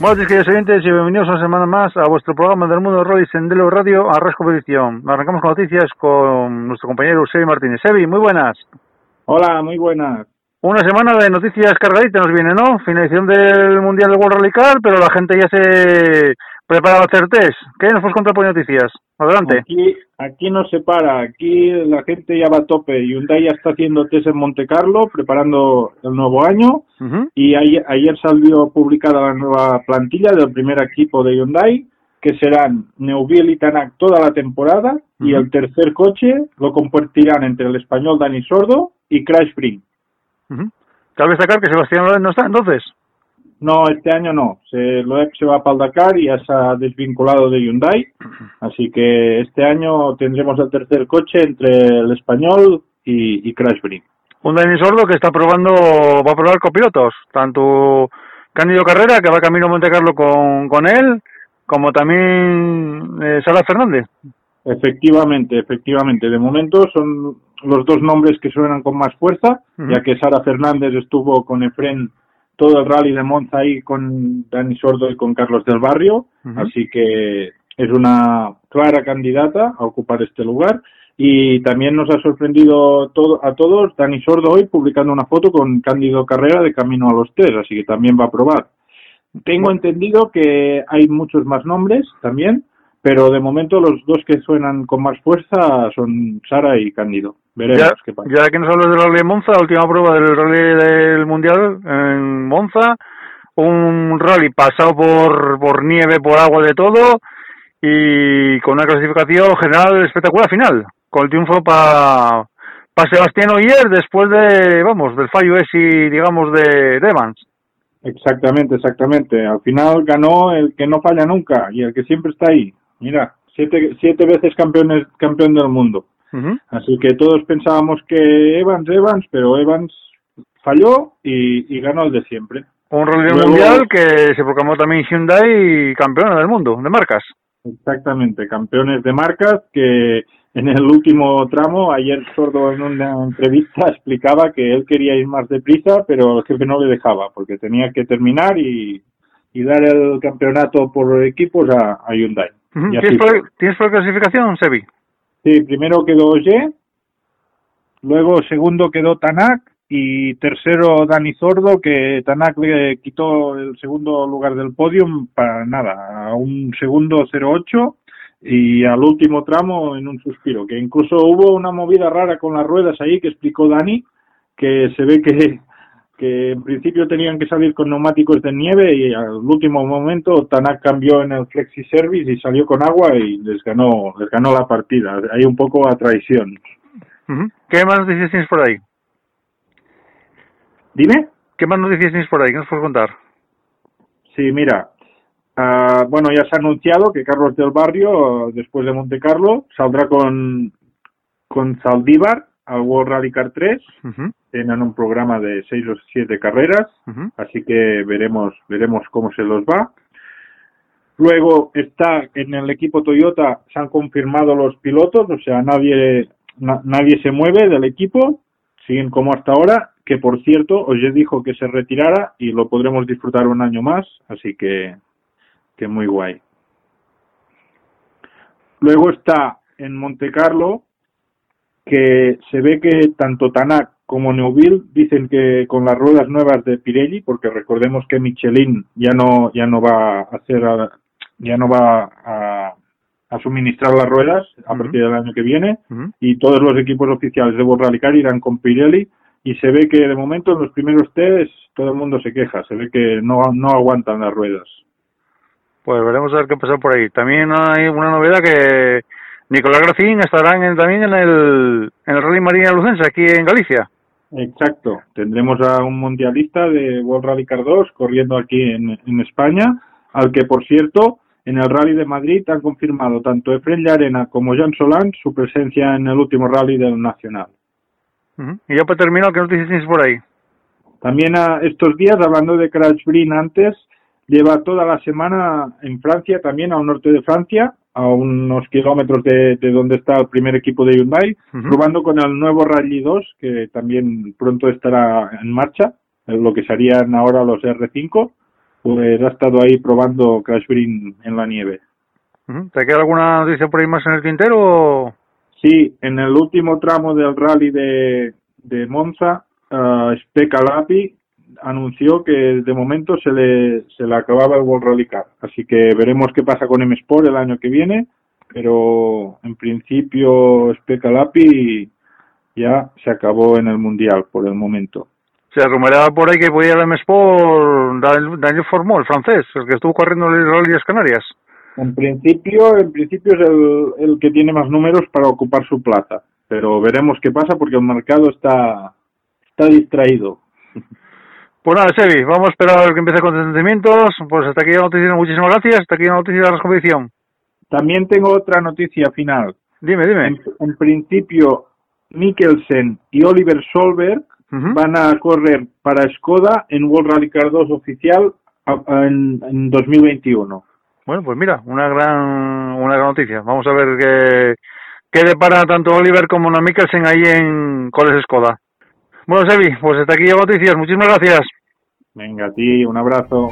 Buenos días, oyentes, y bienvenidos una semana más a vuestro programa del mundo de Rollis en Delo Radio, Arras Competición. Arrancamos con noticias con nuestro compañero Sebi Martínez. Sebi, muy buenas. Hola, muy buenas. Una semana de noticias cargaditas nos viene, ¿no? Finalización del Mundial de World Rally Car, pero la gente ya se prepara a hacer test. ¿Qué nos puedes contar por noticias? Adelante. Aquí, aquí no se para, aquí la gente ya va a tope. Hyundai ya está haciendo test en Monte Carlo, preparando el nuevo año. Y ayer, ayer salió publicada la nueva plantilla del primer equipo de Hyundai, que serán Neuville y Tanak toda la temporada. Y el tercer coche lo compartirán entre el español Dani Sordo y Crash Spring. Cabe destacar que Sebastián Loeb no está entonces. No, este año no. Se, Loeb se va para el Dakar y ya se ha desvinculado de Hyundai. Así que este año tendremos el tercer coche entre el español y, y Crashbury. Un Dani Sordo que está probando, va a probar copilotos. Tanto Cándido Carrera, que va camino a Monte Carlo con, con él, como también eh, Sara Fernández. Efectivamente, efectivamente. De momento son los dos nombres que suenan con más fuerza, ya que Sara Fernández estuvo con Efren todo el rally de Monza ahí con Dani Sordo y con Carlos del Barrio, así que es una clara candidata a ocupar este lugar. Y también nos ha sorprendido todo, a todos Dani Sordo hoy publicando una foto con Cándido Carrera de camino a los tres, así que también va a probar. Tengo entendido que hay muchos más nombres también, pero de momento los dos que suenan con más fuerza son Sara y Cándido. Veremos ya, qué pasa. Ya que nos hablas del rally de Monza, la última prueba del rally del Mundial en Monza, un rally pasado por, por nieve, por agua, de todo, y con una clasificación general espectacular final, con el triunfo para pa Sebastián Oyer después de, vamos, del fallo ese, digamos, de, de Evans. Exactamente, exactamente. Al final ganó el que no falla nunca y el que siempre está ahí. Mira, siete, siete veces campeón, campeón del mundo. Así que todos pensábamos que Evans, Evans, pero Evans falló y, y ganó el de siempre. Un rally Luego- mundial que se proclamó también Hyundai campeona del mundo de marcas. Exactamente, campeones de marcas que en el último tramo, ayer Sordo en una entrevista explicaba que él quería ir más deprisa, pero el jefe no le dejaba, porque tenía que terminar y, y dar el campeonato por equipos a, a Hyundai. ¿Tienes, por, ¿Tienes por clasificación, Sebi? Sí, primero quedó Oye, luego segundo quedó Tanak y tercero Dani Zordo, que Tanak le quitó el segundo lugar del podium para nada, a un segundo 08 y al último tramo en un suspiro, que incluso hubo una movida rara con las ruedas ahí que explicó Dani, que se ve que que en principio tenían que salir con neumáticos de nieve y al último momento Tanak cambió en el flexi service y salió con agua y les ganó les ganó la partida hay un poco a traición. ¿Qué más noticias tienes por ahí? dime ¿Qué más noticias tienes por ahí? ¿Qué nos puedes contar? sí mira ah, bueno ya se ha anunciado que Carlos del Barrio después de Monte Carlo saldrá con con Zaldívar al World Rally Car 3 Ujú, tienen un programa de seis o siete carreras ujú. así que veremos veremos cómo se los va. Luego está en el equipo Toyota se han confirmado los pilotos, o sea nadie na- nadie se mueve del equipo, siguen como hasta ahora. Que por cierto os ya dijo que se retirara y lo podremos disfrutar un año más, así que que muy guay. Luego está en Monte Carlo que se ve que tanto Tanak como Neuville dicen que con las ruedas nuevas de Pirelli, porque recordemos que Michelin ya no ya no va a hacer ya no va a, a suministrar las ruedas a partir del año que viene y todos los equipos oficiales de World Rally Car irán con Pirelli y se ve que de momento en los primeros test todo el mundo se queja, se ve que no no aguantan las ruedas. Pues veremos a ver qué pasa por ahí. También hay una novedad que Nicolás Gracín estará también en el, en el Rally Marina Lucense, aquí en Galicia. Exacto. Tendremos a un mundialista de World Rally Car 2 corriendo aquí en, en España, al que, por cierto, en el Rally de Madrid han confirmado tanto Efren Llarena como Jean Solán su presencia en el último Rally del Nacional. Y ya para terminar, ¿qué noticias tienes por ahí? También a estos días, hablando de Crash Green antes, lleva toda la semana en Francia, también al norte de Francia, a unos kilómetros de, de donde está el primer equipo de Hyundai, probando con el nuevo Rally 2, que también pronto estará en marcha, lo que serían ahora los R5, pues ha estado ahí probando Crash Green en la nieve. ¿Te queda alguna noticia por ahí más en el tintero? Sí, en el último tramo del rally de, de Monza, uh, Speca Lapi anunció que de momento se le, se le acababa el World Rally Car. Así que veremos qué pasa con M Sport el año que viene, pero en principio Specalapi ya se acabó en el Mundial por el momento. Se rumoreaba por ahí que podía ir al M Sport Daniel Formó, el francés, el que estuvo corriendo el Rally de Canarias. En principio, en principio es el, el que tiene más números para ocupar su plaza, pero veremos qué pasa porque el mercado está, está distraído. Pues nada, Sebi, vamos a esperar a que empiece con descendimientos. Pues hasta aquí la noticia, muchísimas gracias. Hasta aquí la noticia de la competición. También tengo otra noticia final. Dime, dime. En, en principio, Mikkelsen y Oliver Solberg uh -huh. van a correr para Skoda en World Rally Car 2 oficial en, en 2021. Bueno, pues mira, una gran una gran noticia. Vamos a ver qué, qué depara tanto Oliver como Mikkelsen ahí en Coles Skoda. Bueno, Sebi, pues hasta aquí las noticias. Muchísimas gracias. Venga, a ti, un abrazo.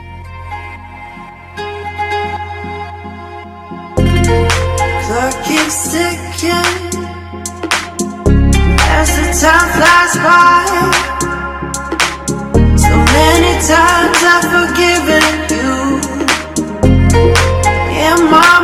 As the time flies by So many times I've forgiven you In my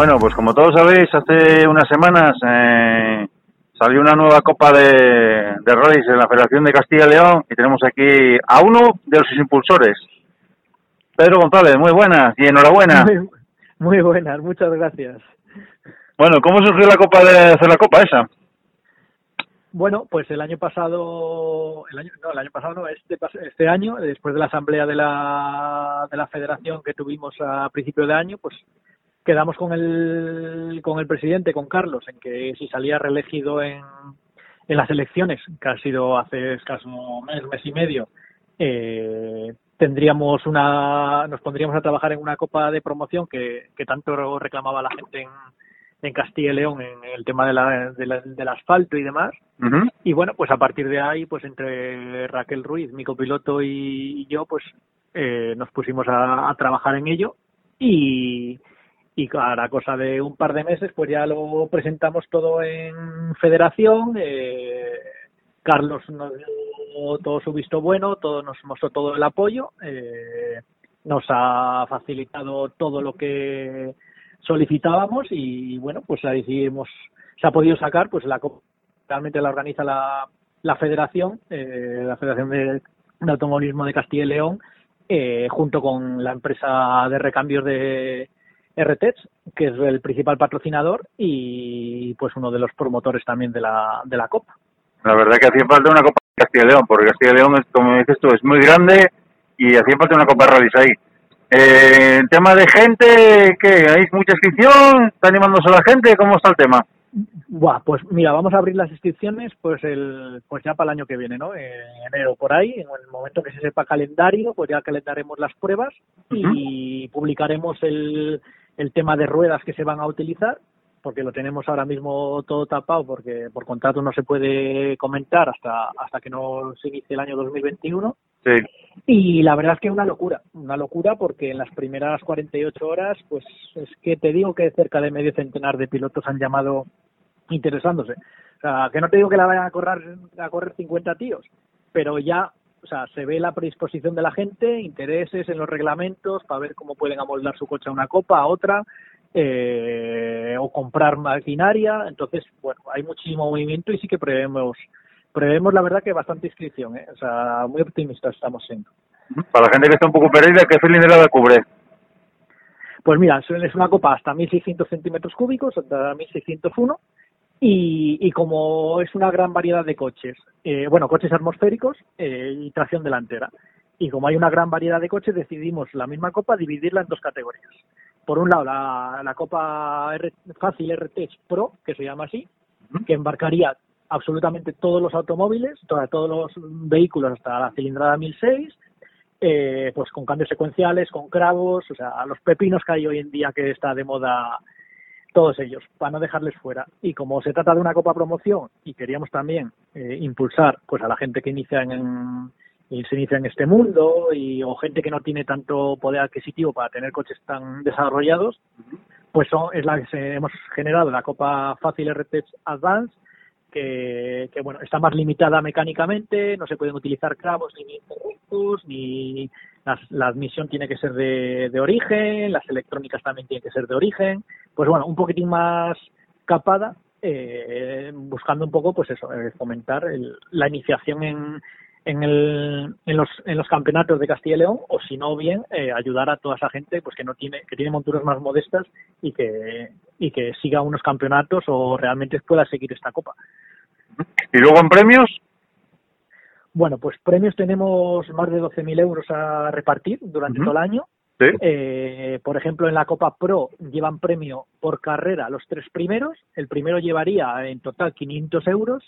Bueno, pues como todos sabéis, hace unas semanas eh, salió una nueva Copa de, de Rallys en la Federación de Castilla y León y tenemos aquí a uno de los impulsores. Pedro González, muy buenas y enhorabuena. Muy, muy buenas, muchas gracias. Bueno, ¿cómo surgió la Copa de hacer la Copa esa? Bueno, pues el año pasado, el año, no, el año pasado no, este, este año, después de la asamblea de la, de la federación que tuvimos a principio de año, pues quedamos con el, con el presidente, con Carlos, en que si salía reelegido en, en las elecciones, que ha sido hace escaso mes, mes y medio, eh, tendríamos una, nos pondríamos a trabajar en una copa de promoción que, que tanto reclamaba la gente en, en Castilla y León en el tema de la, de la, del asfalto y demás. Uh -huh. Y bueno, pues a partir de ahí, pues entre Raquel Ruiz, mi copiloto y, yo, pues eh, nos pusimos a, a trabajar en ello y, y la cosa de un par de meses pues ya lo presentamos todo en federación eh, Carlos nos dio todo su visto bueno todo nos mostró todo el apoyo eh, nos ha facilitado todo lo que solicitábamos y bueno pues ahí sí hemos se ha podido sacar pues la realmente la organiza la, la federación eh, la federación de, de automovilismo de Castilla y León eh, junto con la empresa de recambios de RTEX, que es el principal patrocinador y pues uno de los promotores también de la, de la Copa. La verdad que hacía falta una Copa de Castilla y León, porque Castilla y León, es, como dices tú, es muy grande y hacía falta una Copa Rallys ahí. Eh, el tema de gente, ¿qué? ¿Hay mucha inscripción? ¿Está animándose la gente? ¿Cómo está el tema? Buah, pues mira, vamos a abrir las inscripciones pues el pues ya para el año que viene, ¿no? En enero por ahí, en el momento que se sepa calendario, pues ya calendaremos las pruebas uh -huh. y publicaremos el, el tema de ruedas que se van a utilizar porque lo tenemos ahora mismo todo tapado porque por contrato no se puede comentar hasta hasta que no se inicie el año 2021. Sí. Y la verdad es que es una locura, una locura porque en las primeras 48 horas, pues es que te digo que cerca de medio centenar de pilotos han llamado interesándose. O sea, que no te digo que la vayan a correr, a correr 50 tíos, pero ya, o sea, se ve la predisposición de la gente, intereses en los reglamentos para ver cómo pueden amoldar su coche a una copa, a otra, eh, o comprar maquinaria. Entonces, bueno, hay muchísimo movimiento y sí que prevemos, prevemos la verdad que bastante inscripción, ¿eh? o sea, muy optimistas estamos siendo. Para la gente que está un poco perdida, ¿qué cilindrada cubre? Pues mira, es una copa hasta 1600 centímetros cúbicos, hasta 1601, y, y como es una gran variedad de coches, eh, bueno, coches atmosféricos eh, y tracción delantera, y como hay una gran variedad de coches, decidimos la misma copa dividirla en dos categorías. Por un lado, la, la Copa R, Fácil RT Pro, que se llama así, que embarcaría absolutamente todos los automóviles, todos los vehículos hasta la cilindrada 1006, eh, pues con cambios secuenciales, con cravos, o sea, los pepinos que hay hoy en día que está de moda todos ellos, para no dejarles fuera. Y como se trata de una copa promoción y queríamos también eh, impulsar pues a la gente que inicia en, se inicia en este mundo y o gente que no tiene tanto poder adquisitivo para tener coches tan desarrollados, pues son, es la que hemos generado la Copa Fácil RT Advance que, que, bueno está más limitada mecánicamente, no se pueden utilizar cravos ni interruptos, ni la admisión tiene que ser de, de origen, las electrónicas también tienen que ser de origen, pues bueno, un poquitín más capada, eh, buscando un poco, pues eso, eh, fomentar el, la iniciación en, en, el, en, los, en los campeonatos de Castilla y León o si no bien eh, ayudar a toda esa gente pues que no tiene que tiene monturas más modestas y que y que siga unos campeonatos o realmente pueda seguir esta copa. Y luego en premios bueno pues premios tenemos más de 12.000 euros a repartir durante todo el año ¿Sí? eh, por ejemplo en la Copa Pro llevan premio por carrera los tres primeros el primero llevaría en total 500 euros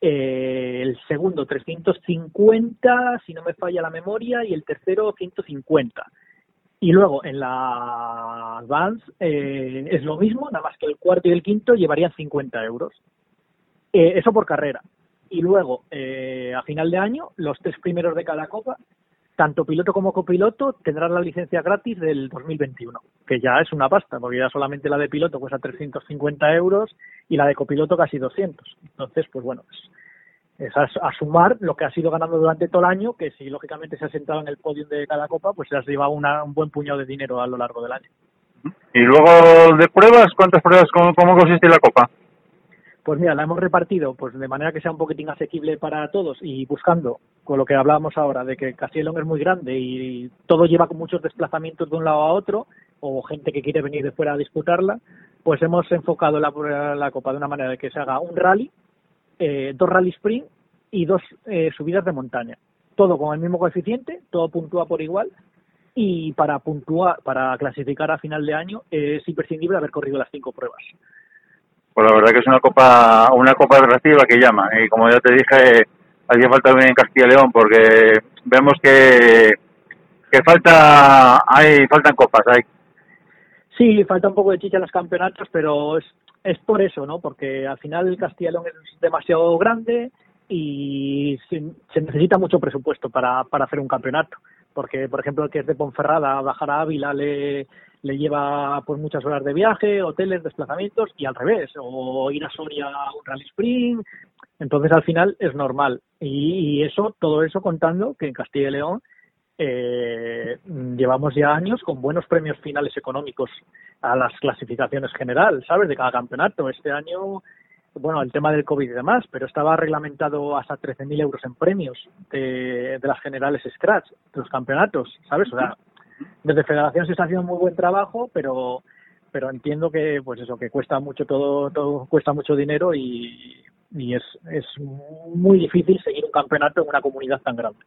eh, el segundo 350, si no me falla la memoria, y el tercero 150. Y luego en la Advance eh, es lo mismo, nada más que el cuarto y el quinto llevarían 50 euros. Eh, eso por carrera. Y luego, eh, a final de año, los tres primeros de cada copa, tanto piloto como copiloto, tendrán la licencia gratis del 2021, que ya es una pasta, porque ya solamente la de piloto cuesta 350 euros y la de copiloto casi 200. Entonces, pues bueno, es, es a, sumar lo que ha sido ganando durante todo el año, que si lógicamente se ha sentado en el podio de cada copa, pues se has llevado una, un buen puñado de dinero a lo largo del año. Y luego de pruebas, ¿cuántas pruebas, cómo, cómo consiste la copa? Pues mira, la hemos repartido pues de manera que sea un poquitín asequible para todos y buscando, con lo que hablábamos ahora, de que León es muy grande y todo lleva con muchos desplazamientos de un lado a otro, o gente que quiere venir de fuera a disputarla, pues hemos enfocado la, la Copa de una manera de que se haga un rally, eh, dos rally sprint y dos eh, subidas de montaña. Todo con el mismo coeficiente, todo puntúa por igual y para puntuar, para clasificar a final de año es imprescindible haber corrido las cinco pruebas. Pues la verdad que es una copa una copa atractiva que llama y como ya te dije hacía falta venir en Castilla y León porque vemos que que falta hay faltan copas hay Sí, falta un poco de chicha en los campeonatos, pero es, es por eso, ¿no? Porque al final el Castilla y León es demasiado grande y se, se, necesita mucho presupuesto para, para hacer un campeonato. Porque, por ejemplo, el que es de Ponferrada, bajar a Ávila le, le lleva pues muchas horas de viaje, hoteles, desplazamientos y al revés, o ir a Soria a un rally sprint. Entonces, al final es normal. Y, y eso, todo eso contando que en Castilla y León eh, llevamos ya años con buenos premios finales económicos a las clasificaciones general, ¿sabes? De cada campeonato. Este año, bueno, el tema del COVID y demás, pero estaba reglamentado hasta 13.000 euros en premios de, de las generales Scratch, de los campeonatos, ¿sabes? O sea, desde Federación se está haciendo muy buen trabajo, pero pero entiendo que pues eso que cuesta mucho todo todo cuesta mucho dinero y, y es es muy difícil seguir un campeonato en una comunidad tan grande.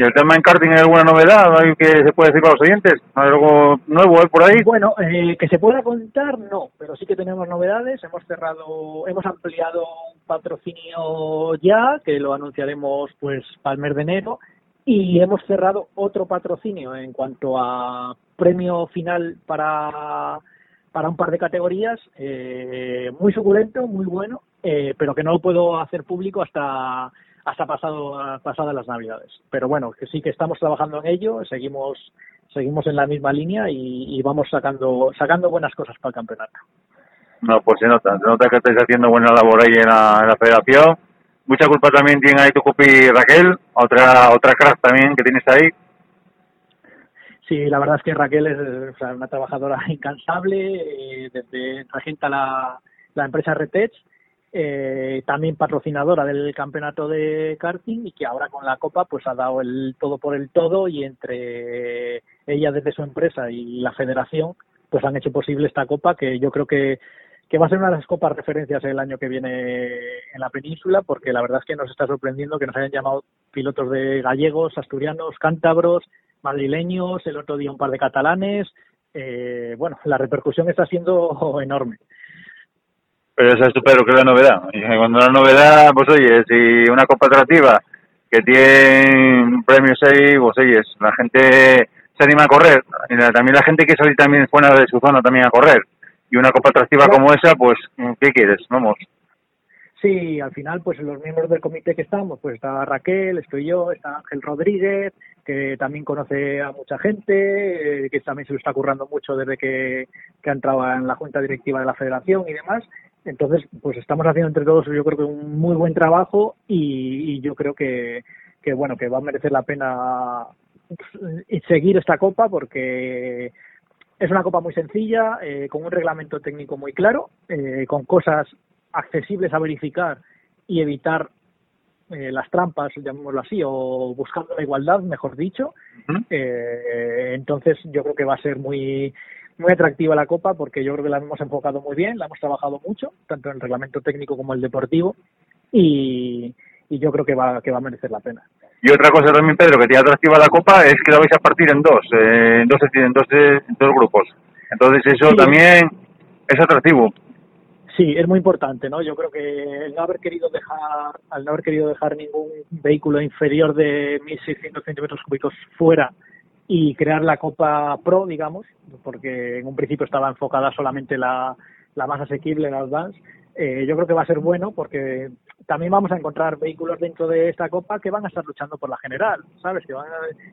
¿Y el tema en karting hay alguna novedad? ¿Hay que se puede decir para los oyentes? ¿Hay algo nuevo ¿eh, por ahí? Bueno, eh, que se pueda contar, no, pero sí que tenemos novedades. Hemos cerrado, hemos ampliado un patrocinio ya, que lo anunciaremos pues para el mes de enero, y hemos cerrado otro patrocinio en cuanto a premio final para para un par de categorías, eh, muy suculento, muy bueno, eh, pero que no lo puedo hacer público hasta hasta pasado pasadas las navidades. Pero bueno, que sí que estamos trabajando en ello, seguimos seguimos en la misma línea y, vamos sacando sacando buenas cosas para el campeonato. No, pues se nota, se nota que estáis haciendo buena labor ahí en la, federación. Mucha culpa también tiene ahí tu cupi Raquel, otra otra crack también que tienes ahí. Sí, la verdad es que Raquel es una trabajadora incansable, eh, desde regenta la, la empresa Retech, eh, también patrocinadora del campeonato de karting y que ahora con la copa pues ha dado el todo por el todo y entre ella desde su empresa y la federación pues han hecho posible esta copa que yo creo que que va a ser una de las copas referencias el año que viene en la península, porque la verdad es que nos está sorprendiendo que nos hayan llamado pilotos de gallegos, asturianos, cántabros, madrileños, el otro día un par de catalanes. Eh, bueno, la repercusión está siendo enorme. Pero eso es estupendo, que es la novedad. Y cuando la novedad, pues oye, si una copa atractiva que tiene premios ahí, pues oye, la gente se anima a correr. También la gente que salir también fuera de su zona también a correr. Y una copa atractiva como esa, pues, ¿qué quieres? Vamos. Sí, al final, pues los miembros del comité que estamos, pues está Raquel, estoy yo, está Ángel Rodríguez, que también conoce a mucha gente, eh, que también se lo está currando mucho desde que, ha entrado en la junta directiva de la federación y demás. Entonces, pues estamos haciendo entre todos, yo creo que un muy buen trabajo y, yo creo que, que, bueno, que va a merecer la pena pues, seguir esta copa porque es una copa muy sencilla, eh, con un reglamento técnico muy claro, eh, con cosas accesibles a verificar y evitar eh, las trampas, llamémoslo así, o buscando la igualdad, mejor dicho. Eh, entonces yo creo que va a ser muy muy atractiva la Copa porque yo creo que la hemos enfocado muy bien, la hemos trabajado mucho, tanto en el reglamento técnico como el deportivo, y, y yo creo que va, que va a merecer la pena. Y otra cosa también, Pedro, que tiene atractiva la Copa es que la vais a partir en dos, eh, en dos, en dos, en dos grupos. Entonces eso también es atractivo. Sí, es muy importante, ¿no? Yo creo que el no haber querido dejar, al no haber querido dejar ningún vehículo inferior de 1.600 centímetros cúbicos fuera y crear la Copa Pro, digamos, porque en un principio estaba enfocada solamente la, la más asequible, la Advance, eh, yo creo que va a ser bueno porque también vamos a encontrar vehículos dentro de esta copa que van a estar luchando por la general, ¿sabes? Que, van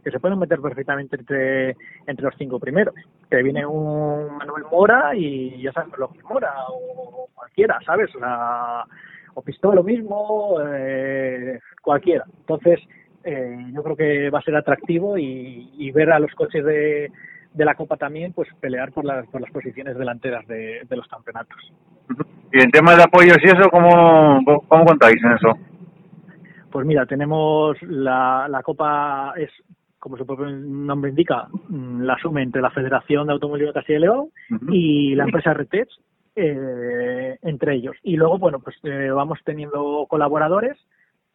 que se pueden meter perfectamente entre, entre los cinco primeros. Que viene un Manuel Mora y ya sabes, lo Mora o cualquiera, ¿sabes? La, o Pistola lo mismo, eh, cualquiera. Entonces, eh, yo creo que va a ser atractivo y, y ver a los coches de, de la Copa también, pues pelear por las, por las posiciones delanteras de, de los campeonatos. Y en tema de apoyos y eso, ¿cómo, cómo contáis en eso? Pues mira, tenemos la, la Copa, es como su propio nombre indica, mm, la suma entre la Federación de Automovilismo de Castilla y León y la empresa Retech, eh, entre ellos. Y luego, bueno, pues eh, vamos teniendo colaboradores,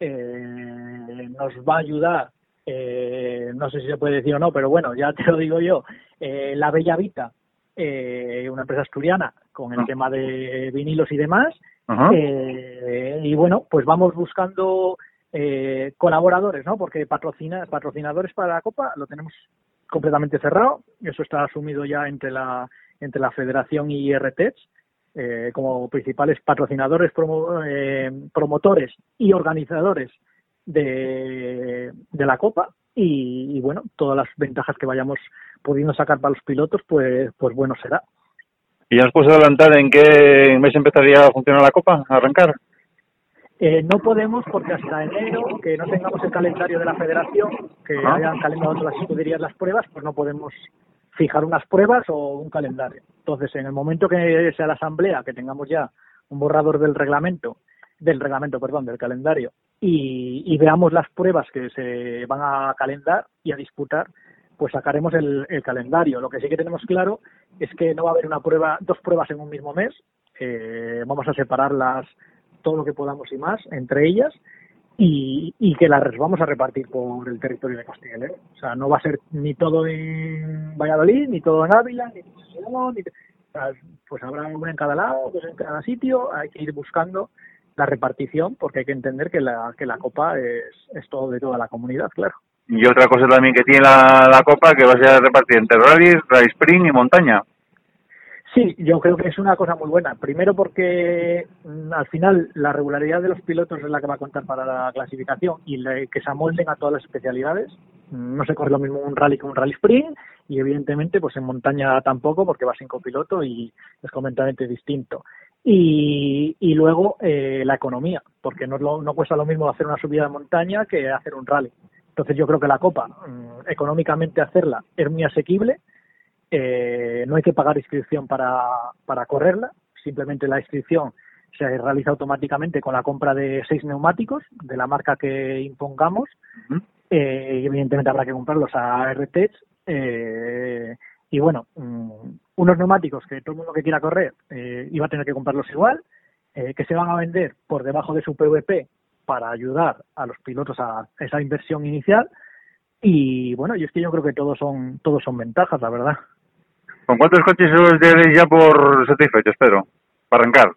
eh, nos va a ayudar, eh, no sé si se puede decir o no, pero bueno, ya te lo digo yo, eh, la Bella Vita, eh, una empresa asturiana con el ah. tema de vinilos y demás. Eh, y bueno, pues vamos buscando eh, colaboradores, ¿no? Porque patrocina, patrocinadores para la Copa lo tenemos completamente cerrado. Eso está asumido ya entre la entre la Federación y RTEX eh, como principales patrocinadores, promotores y organizadores de, de la Copa. Y, y, bueno, todas las ventajas que vayamos pudiendo sacar para los pilotos, pues, pues bueno será. ¿Y ya nos puedes adelantar en qué mes empezaría a funcionar la Copa, a arrancar? Eh, no podemos porque hasta enero, que no tengamos el calendario de la federación, que hayan calendado las escuderías las pruebas, pues no podemos fijar unas pruebas o un calendario. Entonces, en el momento que sea la asamblea, que tengamos ya un borrador del reglamento, del reglamento, perdón, del calendario, y, y veamos las pruebas que se van a calendar y a disputar, pues sacaremos el, calendario. Lo que sí que tenemos claro es que no va a haber una prueba, dos pruebas en un mismo mes. Eh, vamos a separarlas todo lo que podamos y más entre ellas y, y que las vamos a repartir por el territorio de Castilla y León. O sea, no va a ser ni todo en Valladolid, ni todo en Ávila, ni en ni, pues habrá una en cada lado, dos en cada sitio. Hay que ir buscando la repartición porque hay que entender que la, que la copa es, es todo de toda la comunidad, claro. Y otra cosa también que tiene la, la Copa que va a ser repartida entre rally, rally sprint y montaña. Sí, yo creo que es una cosa muy buena. Primero porque mm, al final la regularidad de los pilotos es la que va a contar para la clasificación y que se amolden a todas las especialidades. Mm, no se corre lo mismo un rally que un rally sprint y evidentemente pues en montaña tampoco porque va sin copiloto y es completamente distinto. Y, y luego eh, la economía, porque no, no cuesta lo mismo hacer una subida de montaña que hacer un rally. Entonces yo creo que la Copa, mm, económicamente hacerla es muy asequible, eh, no hay que pagar inscripción para, para correrla, simplemente la inscripción se realiza automáticamente con la compra de seis neumáticos de la marca que impongamos eh, evidentemente habrá que comprarlos a RTEC eh, y bueno, mm, unos neumáticos que todo el mundo que quiera correr eh, iba a tener que comprarlos igual, eh, que se van a vender por debajo de su PVP para ayudar a los pilotos a esa inversión inicial. Y bueno, y es que yo creo que todos son, todos son ventajas, la verdad. ¿Con cuántos coches os tenéis ya por satisfechos, Pedro? Para arrancar.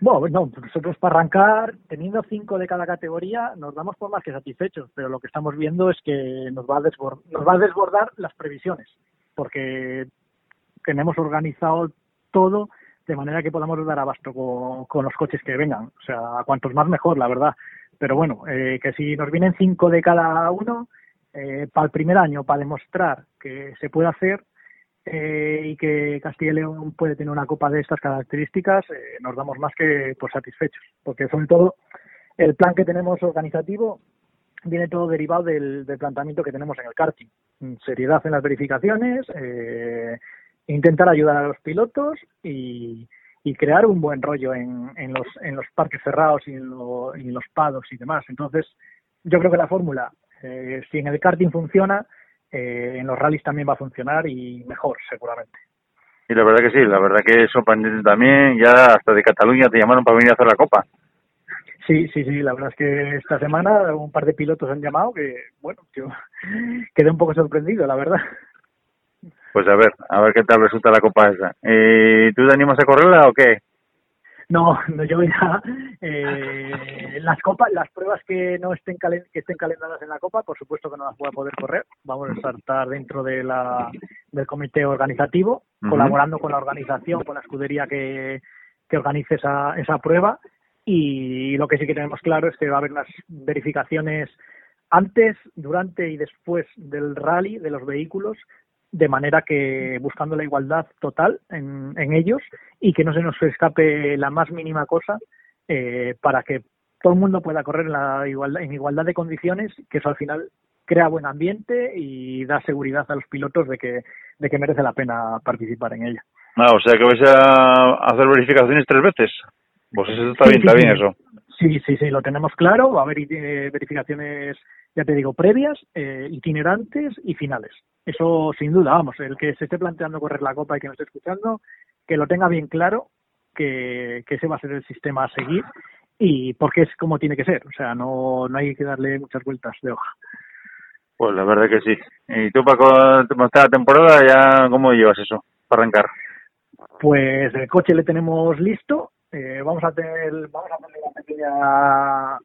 Bueno, no, nosotros para arrancar, teniendo cinco de cada categoría, nos damos por más que satisfechos, pero lo que estamos viendo es que nos va a desbordar, nos va a desbordar las previsiones, porque tenemos organizado todo de manera que podamos dar abasto con, los coches que vengan. O sea, cuantos más mejor, la verdad. Pero bueno, eh, que si nos vienen cinco de cada uno, eh, para el primer año, para demostrar que se puede hacer eh, y que Castilla y León puede tener una copa de estas características, nos damos más que por satisfechos. Porque sobre todo el plan que tenemos organizativo viene todo derivado del, del planteamiento que tenemos en el karting. Seriedad en las verificaciones, eh, intentar ayudar a los pilotos y, crear un buen rollo en, en, los, en los parques cerrados y en, los pados y demás. Entonces, yo creo que la fórmula, eh, si en el karting funciona, eh, en los rallies también va a funcionar y mejor, seguramente. Y la verdad que sí, la verdad que eso también, ya hasta de Cataluña te llamaron para venir a hacer la copa. Sí, sí, sí, la verdad es que esta semana un par de pilotos han llamado que, bueno, yo quedé un poco sorprendido, la verdad. Pues a ver, a ver qué tal resulta la copa esa. ¿Y tú te animas a correrla o qué? No, no yo ya eh, las copas, las pruebas que no estén que estén calendadas en la copa, por supuesto que no las voy a poder correr. Vamos a estar dentro de la del comité organizativo, colaborando con la organización, con la escudería que, que organice esa, esa prueba. Y lo que sí que tenemos claro es que va a haber unas verificaciones antes, durante y después del rally de los vehículos de manera que buscando la igualdad total en, en ellos y que no se nos escape la más mínima cosa eh, para que todo el mundo pueda correr en, la igualdad, en igualdad de condiciones, que eso al final crea buen ambiente y da seguridad a los pilotos de que, de que merece la pena participar en ella. Ah, o sea que vais a hacer verificaciones tres veces. Pues eso está bien, está bien eso. Sí, sí, sí, lo tenemos claro. Va a haber eh, verificaciones, ya te digo, previas, eh, itinerantes y finales. Eso sin duda, vamos, el que se esté planteando correr la copa y que nos esté escuchando, que lo tenga bien claro, que, que ese va a ser el sistema a seguir y porque es como tiene que ser. O sea, no, no hay que darle muchas vueltas de hoja. Pues la verdad que sí. ¿Y tú para comenzar la temporada ya cómo llevas eso para arrancar? Pues el coche le tenemos listo, eh, vamos a tener vamos a tener una pequeña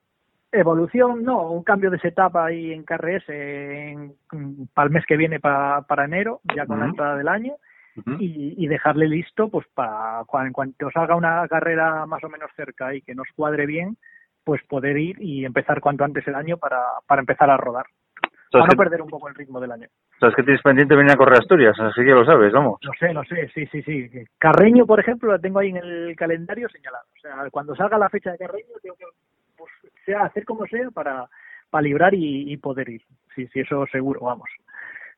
evolución, no, un cambio de setup ahí en KRS en, para el mes que viene para, para enero, ya con la entrada del año, y, y, dejarle listo pues para cuando, en cuanto salga una carrera más o menos cerca y que nos cuadre bien, pues poder ir y empezar cuanto antes el año para, para empezar a rodar. Para no perder un poco el ritmo del año. ¿Sabes que tienes pendiente venir a correr Asturias? Así que lo sabes, vamos. No sé, no sé, sí, sí, sí. Carreño, por ejemplo, lo tengo ahí en el calendario señalado. O sea, cuando salga la fecha de Carreño, tengo que, pues, sea, hacer como sea para, para librar y, poder ir. Sí, sí, eso seguro, vamos.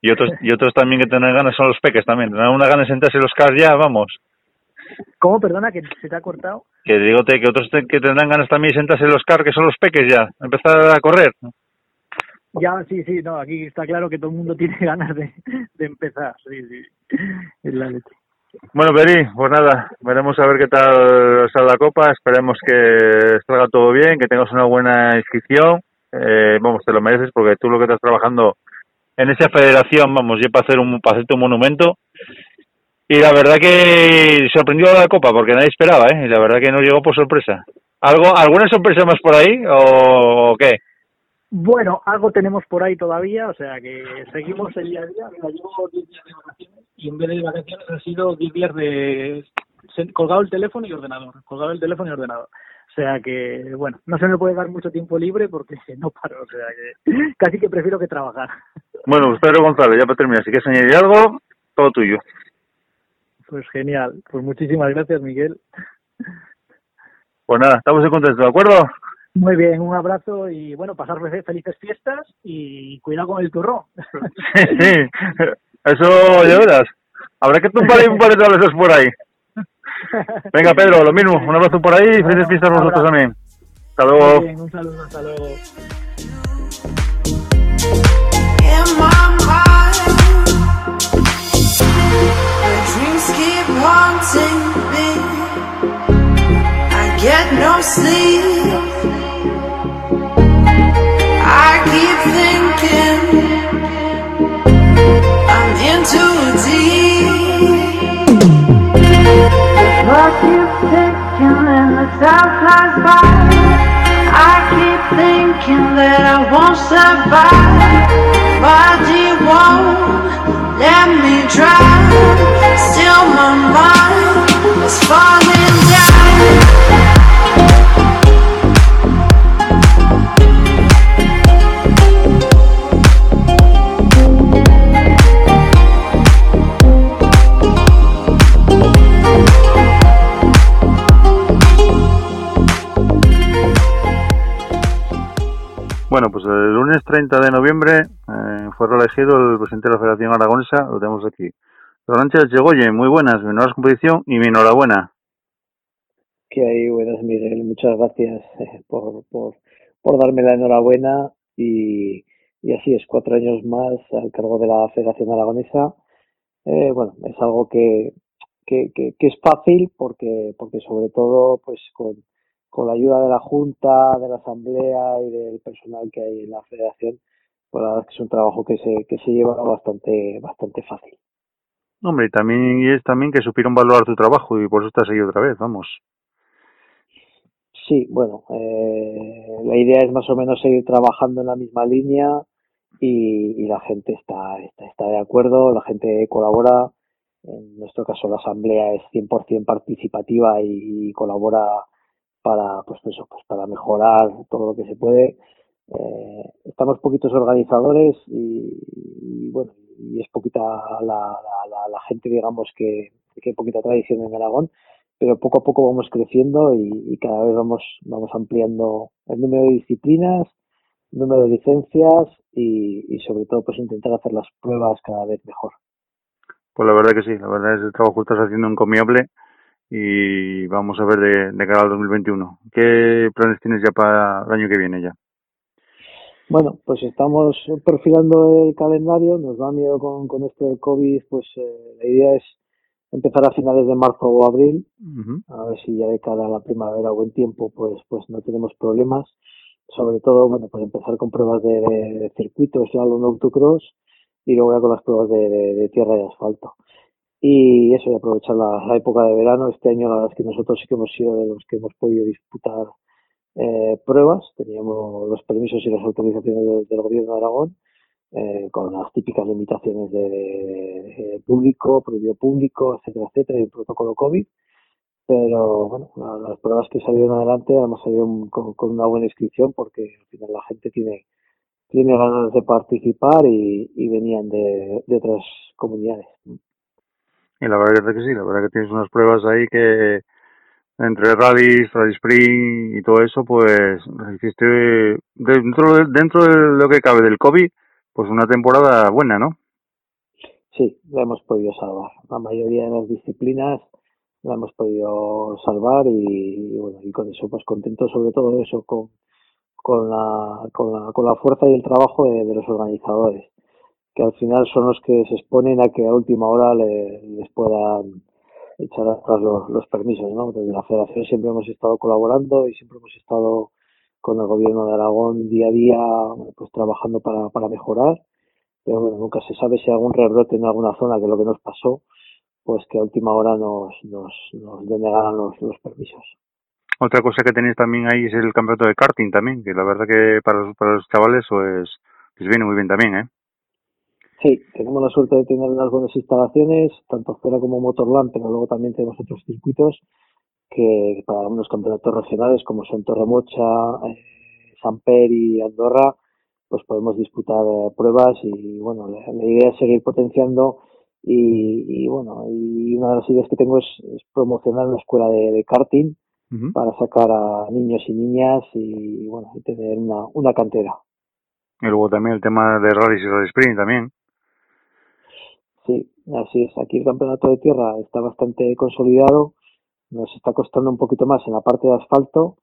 Y otros, y otros también que tienen ganas son los peques también. Tienen una ganas de sentarse los cars ya, vamos. ¿Cómo? Perdona, que se te ha cortado. Que digo que otros que tendrán ganas también de sentarse los cars, que son los peques ya, empezar a correr. Ya, sí, sí, no, aquí está claro que todo el mundo tiene ganas de, de empezar, sí, sí, es la leche. Bueno, Peri, pues nada, veremos a ver qué tal sale la copa, esperemos que salga todo bien, que tengas una buena inscripción, eh, vamos, te lo mereces porque tú lo que estás trabajando en esa federación, vamos, yo para hacer un, para hacerte un monumento, y la verdad que sorprendió la copa porque nadie esperaba, ¿eh? Y la verdad que no llegó por sorpresa. ¿Algo, ¿Alguna sorpresa más por ahí o qué? Bueno, algo tenemos por ahí todavía, o sea que seguimos el día a día. Mira, llevo 10 días de vacaciones y en vez de vacaciones ha sido 10 días de colgado el teléfono y ordenador, colgado el teléfono y ordenador. O sea que, bueno, no se me puede dar mucho tiempo libre porque no paro, o sea que casi que prefiero que trabajar. Bueno, pues Pedro González, ya para terminar, si quieres añadir algo, todo tuyo. Pues genial, pues muchísimas gracias Miguel. Pues nada, estamos en contento, ¿de acuerdo? Muy bien, un abrazo y bueno, pasar felices fiestas y cuidado con el turrón. Sí, sí, eso ya verás. Habrá que tumbar ahí un par de esos por ahí. Venga, Pedro, lo mismo, un abrazo por ahí y felices fiestas a vosotros también. Hasta luego. Bien, un saludo, hasta luego. get no sleep I keep thinking you thinking and the time flies by. I keep thinking that I won't survive. Body won't let me drown. Still my mind is falling 30 de noviembre eh, fue reelegido el presidente de la Federación Aragonesa, lo tenemos aquí. Sánchez Chegoyen, muy buenas, mi enhorabuena competición y mi enhorabuena. Que hay buenas, Miguel, muchas gracias eh, por, por, por darme la enhorabuena y, y así es, cuatro años más al cargo de la Federación Aragonesa. Eh, bueno, es algo que, que, que, que es fácil porque, porque sobre todo pues con con la ayuda de la Junta, de la Asamblea y del personal que hay en la Federación, pues la verdad es que es un trabajo que se, que se lleva bastante, bastante fácil. Hombre, y también y es también que supieron valorar tu trabajo y por eso estás ahí otra vez, vamos. Sí, bueno, eh, la idea es más o menos seguir trabajando en la misma línea y, y la gente está, está, está de acuerdo, la gente colabora. En nuestro caso, la asamblea es 100% participativa y, y colabora para pues eso pues para mejorar todo lo que se puede. Eh, estamos poquitos organizadores y, bueno y es poquita la, la, la, gente digamos que, que hay poquita tradición en Aragón pero poco a poco vamos creciendo y, cada vez vamos vamos ampliando el número de disciplinas número de licencias y, y sobre todo pues intentar hacer las pruebas cada vez mejor. Pues la verdad que sí la verdad es el trabajo que estás haciendo encomiable y vamos a ver de, de cara al 2021. ¿Qué planes tienes ya para el año que viene ya? Bueno, pues estamos perfilando el calendario, nos da miedo con, con esto del COVID, pues eh, la idea es empezar a finales de marzo o abril, uh -huh. a ver si ya de cara a la primavera o buen tiempo, pues pues no tenemos problemas. Sobre todo, bueno, pues empezar con pruebas de, de, de circuito, slalom, autocross y luego ya con las pruebas de, de tierra y asfalto y eso y aprovechar la, época de verano. Este año la verdad es que nosotros sí que hemos sido de los que hemos podido disputar eh, pruebas. Teníamos los permisos y las autorizaciones del, gobierno de Aragón eh, con las típicas limitaciones de, de, público prohibido público etcétera etcétera y el protocolo covid. Pero bueno la, las pruebas que salieron adelante además salieron con, con, una buena inscripción porque al final la gente tiene tiene ganas de participar y, y venían de, de otras comunidades y la verdad es que sí, la verdad que tienes unas pruebas ahí que entre rallies, rally sprint y todo eso, pues hiciste dentro de, dentro de lo que cabe del COVID, pues una temporada buena, ¿no? Sí, la hemos podido salvar. La mayoría de las disciplinas la hemos podido salvar y, bueno, y con eso pues contento sobre todo eso con con la, con la, con la fuerza y el trabajo de los organizadores que al final son los que se exponen a que a última hora le, les puedan echar atrás los, permisos, ¿no? Desde la federación siempre hemos estado colaborando y siempre hemos estado con el gobierno de Aragón día a día pues trabajando para, para mejorar pero bueno, nunca se sabe si hay algún rebrote en alguna zona que es lo que nos pasó pues que a última hora nos, nos, nos denegaran los, los permisos otra cosa que tenéis también ahí es el campeonato de karting también, que la verdad que para los, para los chavales pues les viene muy bien también, ¿eh? Sí, tenemos la suerte de tener unas buenas instalaciones, tanto fuera como Motorland, pero luego también tenemos otros circuitos que para unos campeonatos regionales como son Torremocha, eh, Samper y Andorra, pues podemos disputar eh, pruebas y bueno, la, idea es seguir potenciando y, bueno, y una de las ideas que tengo es, promocionar una escuela de, karting para sacar a niños y niñas y bueno, y tener una, una cantera. Y luego también el tema de rallies y rally sprint también. Sí, así es. Aquí el campeonato de tierra está bastante consolidado. Nos está costando un poquito más en la parte de asfalto,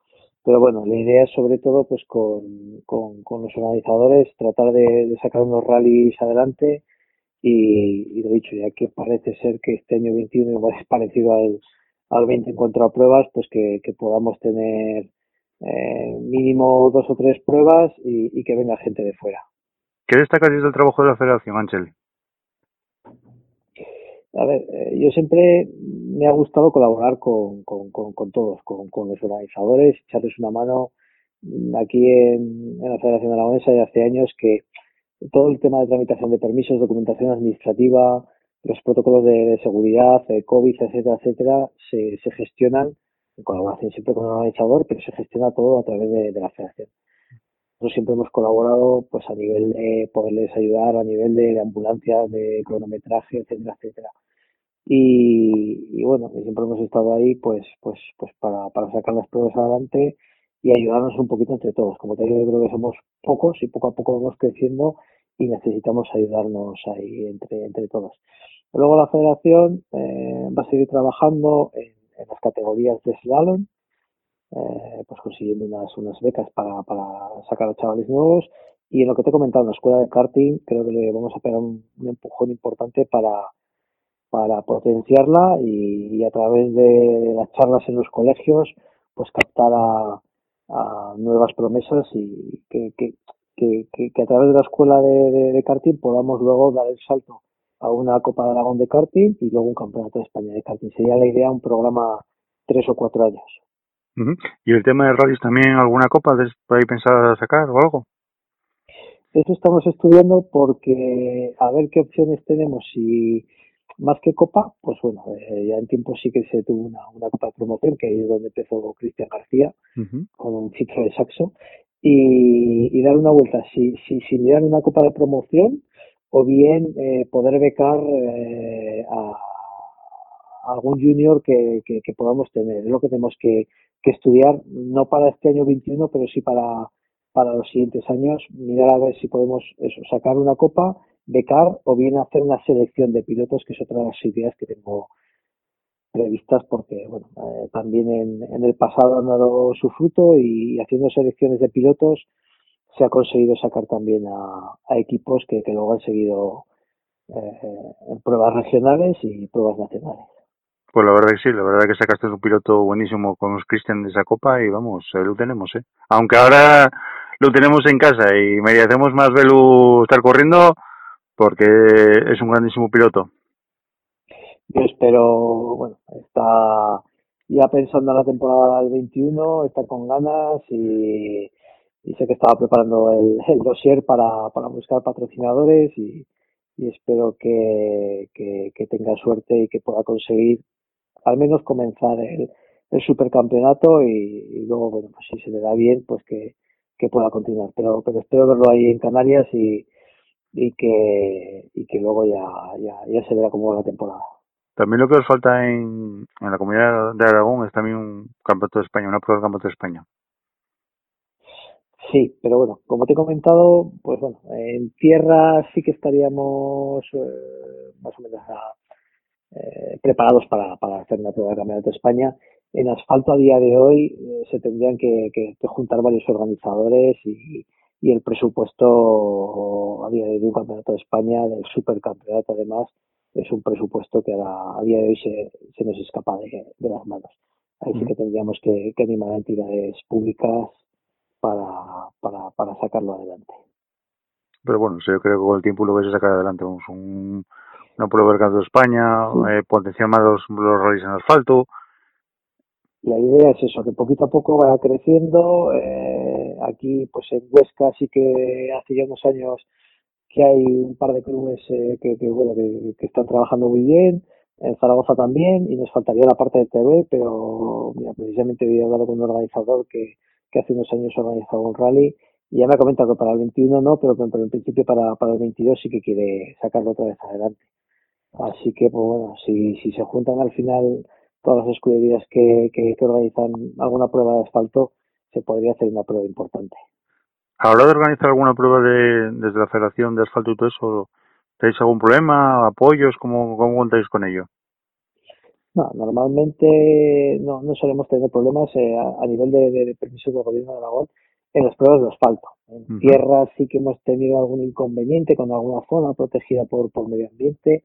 pero bueno, la idea es sobre todo pues con, con, los organizadores tratar de, sacar unos rallies adelante y, lo dicho, ya que parece ser que este año 21 es parecido al, al 20 en cuanto a pruebas, pues que, podamos tener eh, mínimo dos o tres pruebas y, y que venga gente de fuera. ¿Qué destacarías del trabajo de la federación, Ángel? A ver, eh, yo siempre me ha gustado colaborar con, con, con, todos, con, con, los organizadores, echarles una mano. Aquí en, la Federación Aragonesa ya hace años que todo el tema de tramitación de permisos, documentación administrativa, los protocolos de, seguridad, de COVID, etcétera, etcétera, se, se gestionan en colaboración siempre con el organizador, pero se gestiona todo a través de, de la Federación. Nosotros siempre hemos colaborado pues a nivel de poderles ayudar, a nivel de, ambulancia, de cronometraje, etcétera, etcétera. Y, bueno, siempre hemos estado ahí pues pues pues para, para sacar las pruebas adelante y ayudarnos un poquito entre todos. Como te digo, yo creo que somos pocos y poco a poco vamos creciendo y necesitamos ayudarnos ahí entre, entre todos. Luego la federación eh, va a seguir trabajando en, en las categorías de slalom, eh, pues consiguiendo unas, unas becas para, para sacar a chavales nuevos. Y en lo que te he comentado, en la escuela de karting, creo que le vamos a pegar un, empujón importante para, para potenciarla y, a través de las charlas en los colegios, pues captar a, a nuevas promesas y que, que, que, a través de la escuela de, de, karting podamos luego dar el salto a una Copa de Aragón de karting y luego un Campeonato de España de karting. Sería la idea un programa tres o cuatro años. ¿Y el tema de rallies también alguna copa por ahí pensada sacar o algo? Eso estamos estudiando porque a ver qué opciones tenemos. Si más que copa, pues bueno, eh, ya en tiempo sí que se tuvo una, una copa de promoción, que es donde empezó Cristian García, con un ciclo de saxo, y, y, dar una vuelta. Si, si, si mirar una copa de promoción, o bien eh, poder becar eh, a, algún junior que, que, que, podamos tener. Es lo que tenemos que, que estudiar, no para este año 21, pero sí para, para los siguientes años, mirar a ver si podemos eso, sacar una copa, becar o bien hacer una selección de pilotos, que es otra de las ideas que tengo previstas porque bueno eh, también en, en, el pasado han dado su fruto y haciendo selecciones de pilotos se ha conseguido sacar también a, a equipos que, que, luego han seguido eh, en pruebas regionales y pruebas nacionales. Pues la verdad que sí, la verdad que sacaste un piloto buenísimo con los Christian de esa copa y vamos, ahí lo tenemos, ¿eh? Aunque ahora lo tenemos en casa y merecemos más verlo estar corriendo porque es un grandísimo piloto. Yo espero, bueno, está ya pensando en la temporada del 21, está con ganas y, y sé que estaba preparando el, el dossier para, para buscar patrocinadores y, espero que, que, tenga suerte y que pueda conseguir al menos comenzar el, el supercampeonato y, luego, bueno, pues si se le da bien, pues que, que pueda continuar. Pero, pero espero verlo ahí en Canarias y, y que, y que luego ya, ya, ya se verá cómo va la temporada. También lo que os falta en, en la comunidad de Aragón es también un campeonato de España, una prueba del campeonato de España. Sí, pero bueno, como te he comentado, pues bueno, en tierra sí que estaríamos eh, más o menos a, eh, preparados para, para hacer una prueba de campeonato de España. En asfalto a día de hoy eh, se tendrían que, que, juntar varios organizadores y, y, el presupuesto a día de hoy de un campeonato de España, del supercampeonato además, es un presupuesto que a, a día de hoy se, se nos escapa de, de las manos. Ahí sí que tendríamos que, que animar a entidades públicas para, para, para sacarlo adelante. Pero bueno, yo creo que con el tiempo lo vais a sacar adelante. Vamos, un, no puedo ver de España, eh, potenciar más los, los rallies en asfalto. la idea es eso, que poquito a poco vaya creciendo. Eh, aquí, pues en Huesca sí que hace ya unos años que hay un par de clubes eh, que, que, bueno, que, están trabajando muy bien. En Zaragoza también, y nos faltaría la parte de TV, pero mira, precisamente había hablado con un organizador que, que hace unos años organizaba un rally y ya me ha comentado que para el 21 no, pero, pero en principio para, para el 22 sí que quiere sacarlo otra vez adelante. Así que, pues bueno, si, si se juntan al final todas las escuderías que, que, organizan alguna prueba de asfalto, se podría hacer una prueba importante. ¿A la de organizar alguna prueba de, desde la Federación de Asfalto y todo eso, tenéis algún problema, apoyos? ¿Cómo, cómo contáis con ello? No, normalmente no, no solemos tener problemas eh, a, nivel de, de, permisos del gobierno de Aragón en las pruebas de asfalto. En tierra sí que hemos tenido algún inconveniente con alguna zona protegida por, por medio ambiente,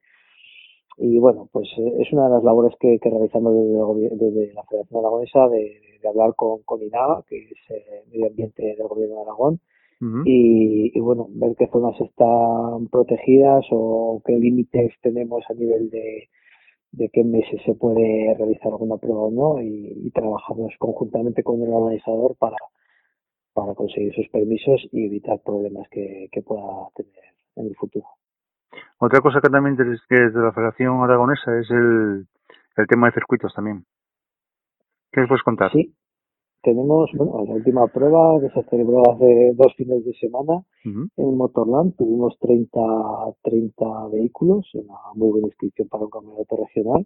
y bueno, pues eh, es una de las labores que, que realizamos desde, desde, la Federación Aragonesa de, de hablar con, con INAGA, que es el eh, Medio Ambiente del Gobierno de Aragón, y, y, bueno, ver qué zonas están protegidas o qué límites tenemos a nivel de, de qué meses se puede realizar alguna prueba o no, y, y trabajamos conjuntamente con el organizador para, para conseguir sus permisos y evitar problemas que, que pueda tener en el futuro. Otra cosa que también es que de la Federación Aragonesa es el, el tema de circuitos también. ¿Qué os puedes contar? Sí, tenemos bueno, la última prueba que se celebró hace dos fines de semana en Motorland. Tuvimos 30, 30 vehículos, una muy buena inscripción para un campeonato regional.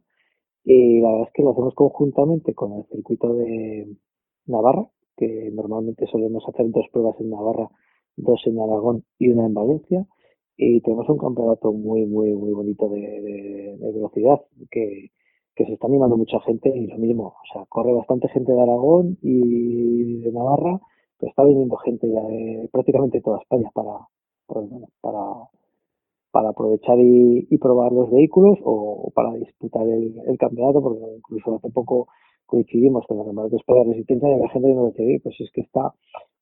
Y la verdad es que lo hacemos conjuntamente con el circuito de Navarra, que normalmente solemos hacer dos pruebas en Navarra, dos en Aragón y una en Valencia y tenemos un campeonato muy, muy, muy bonito de, velocidad que, que se está animando mucha gente y lo mismo, o sea, corre bastante gente de Aragón y de Navarra, pero está viniendo gente ya de prácticamente toda España para, para, para aprovechar y, y, probar los vehículos o, para disputar el, campeonato, porque incluso hace poco coincidimos con el campeonato de España Resistencia y la gente nos decía, pues es que está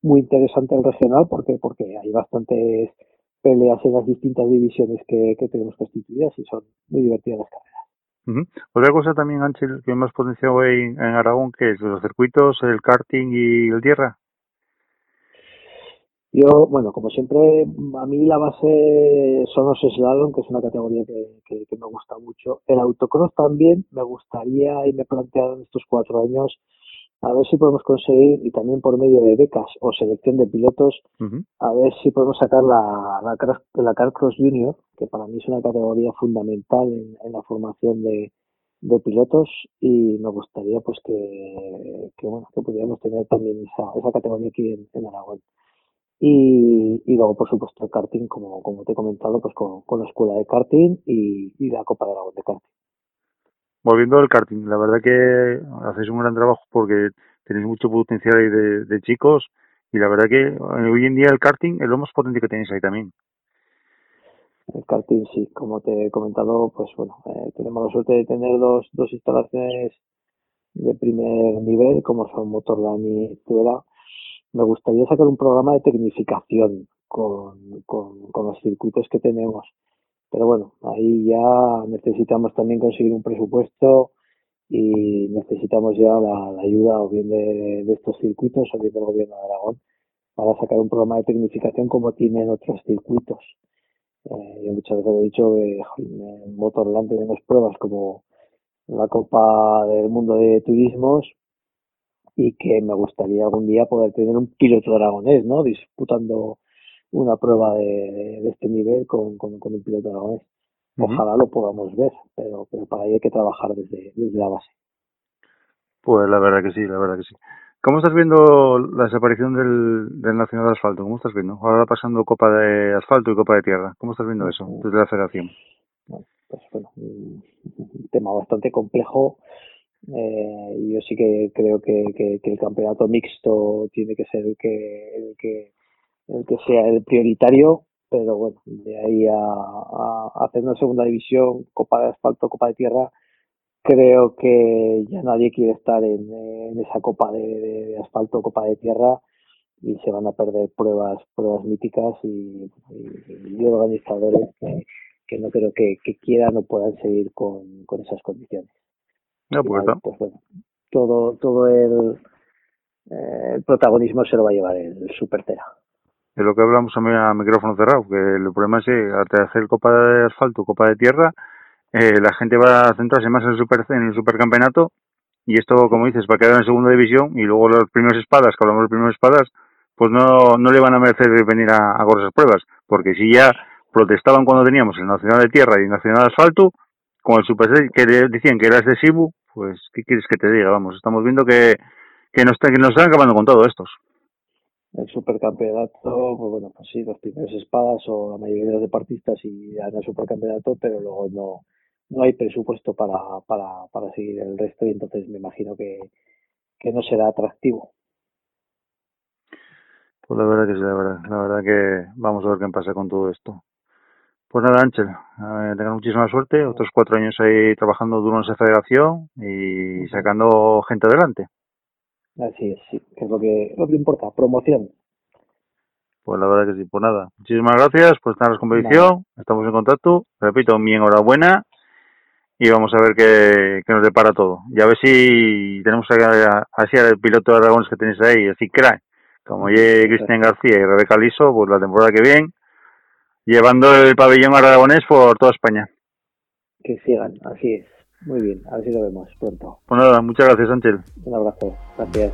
muy interesante el regional porque porque hay bastantes peleas en las distintas divisiones que, tenemos constituidas y son muy divertidas las carreras. Otra cosa también, Ángel, que hemos potenciado hoy en Aragón, que es los circuitos, el karting y el tierra. Yo, bueno, como siempre, a mí la base son los slalom, que es una categoría que, que, me gusta mucho. El autocross también me gustaría y me he planteado en estos cuatro años a ver si podemos conseguir, y también por medio de becas o selección de pilotos, a ver si podemos sacar la, la, la Car Cross Junior, que para mí es una categoría fundamental en, la formación de, de, pilotos y me gustaría pues que, que, bueno que pudiéramos tener también esa, esa categoría aquí en, Aragón. Y, y luego, por supuesto, el karting, como, como te he comentado, pues con, con la escuela de karting y, y la Copa de Aragón de karting volviendo al karting, la verdad que hacéis un gran trabajo porque tenéis mucho potencial ahí de, chicos y la verdad que hoy en día el karting es lo más potente que tenéis ahí también. El karting, sí, como te he comentado, pues bueno, eh, tenemos la suerte de tener dos, dos instalaciones de primer nivel, como son Motorland y Tuera. Me gustaría sacar un programa de tecnificación con, con, con los circuitos que tenemos pero bueno, ahí ya necesitamos también conseguir un presupuesto y necesitamos ya la, ayuda o bien de, estos circuitos o bien del gobierno de Aragón para sacar un programa de tecnificación como tienen otros circuitos. Eh, yo muchas veces he dicho que en Motorland tenemos pruebas como la Copa del Mundo de Turismos y que me gustaría algún día poder tener un piloto aragonés, ¿no? Disputando una prueba de, de este nivel con, con, con un piloto aragonés. Ojalá lo podamos ver, pero, pero para ello hay que trabajar desde, desde la base. Pues la verdad que sí, la verdad que sí. ¿Cómo estás viendo la desaparición del, del Nacional de Asfalto? ¿Cómo estás viendo? Ahora pasando Copa de Asfalto y Copa de Tierra. ¿Cómo estás viendo eso desde la federación? pues bueno, un tema bastante complejo. Eh, yo sí que creo que, que, que, el campeonato mixto tiene que ser el que, el que el que sea el prioritario, pero bueno, de ahí a, a hacer una segunda división, Copa de Asfalto, Copa de Tierra, creo que ya nadie quiere estar en, en esa Copa de, de, Asfalto, Copa de Tierra, y se van a perder pruebas pruebas míticas y, y, organizadores que, que, no creo que, que, quieran o puedan seguir con, con esas condiciones. No, pues, pues bueno, todo, todo el, eh, el protagonismo se lo va a llevar el Supertera. Es lo que hablamos a, a micrófono cerrado, que el problema es que al hacer copa de asfalto, copa de tierra, eh, la gente va a centrarse más en el, super, en el supercampeonato y esto, como dices, va a quedar en segunda división y luego los primeros espadas, que hablamos de primeros espadas, pues no, no le van a merecer venir a, a esas pruebas, porque si ya protestaban cuando teníamos el Nacional de Tierra y el Nacional de Asfalto, con el Super que decían que era excesivo, pues, ¿qué quieres que te diga? Vamos, estamos viendo que, que, nos, que nos están acabando con todo estos. El supercampeonato, pues bueno, pues sí, los primeros espadas o la mayoría de los deportistas y dan el supercampeonato, pero luego no, no hay presupuesto para, para, para seguir el resto y entonces me imagino que, que no será atractivo. Pues la verdad que sí, la verdad, la verdad que vamos a ver qué pasa con todo esto. Pues nada, Ángel, eh, tengan muchísima suerte, otros cuatro años ahí trabajando duro en esa federación y sacando gente adelante. Así es, sí, que es lo que, lo que importa, promoción. Pues la verdad que sí, pues nada, muchísimas gracias por estar en la competición, estamos en contacto, repito, mi enhorabuena y vamos a ver qué, qué nos depara todo. Y a ver si tenemos así al piloto de Aragones que tenéis ahí, así crack, como Cristian García y Rebeca Liso, pues la temporada que viene, llevando el pabellón aragonés por toda España. Que sigan, así es. Muy bien, a ver si lo vemos pronto. Pues nada, muchas gracias, Ángel. Un abrazo, gracias.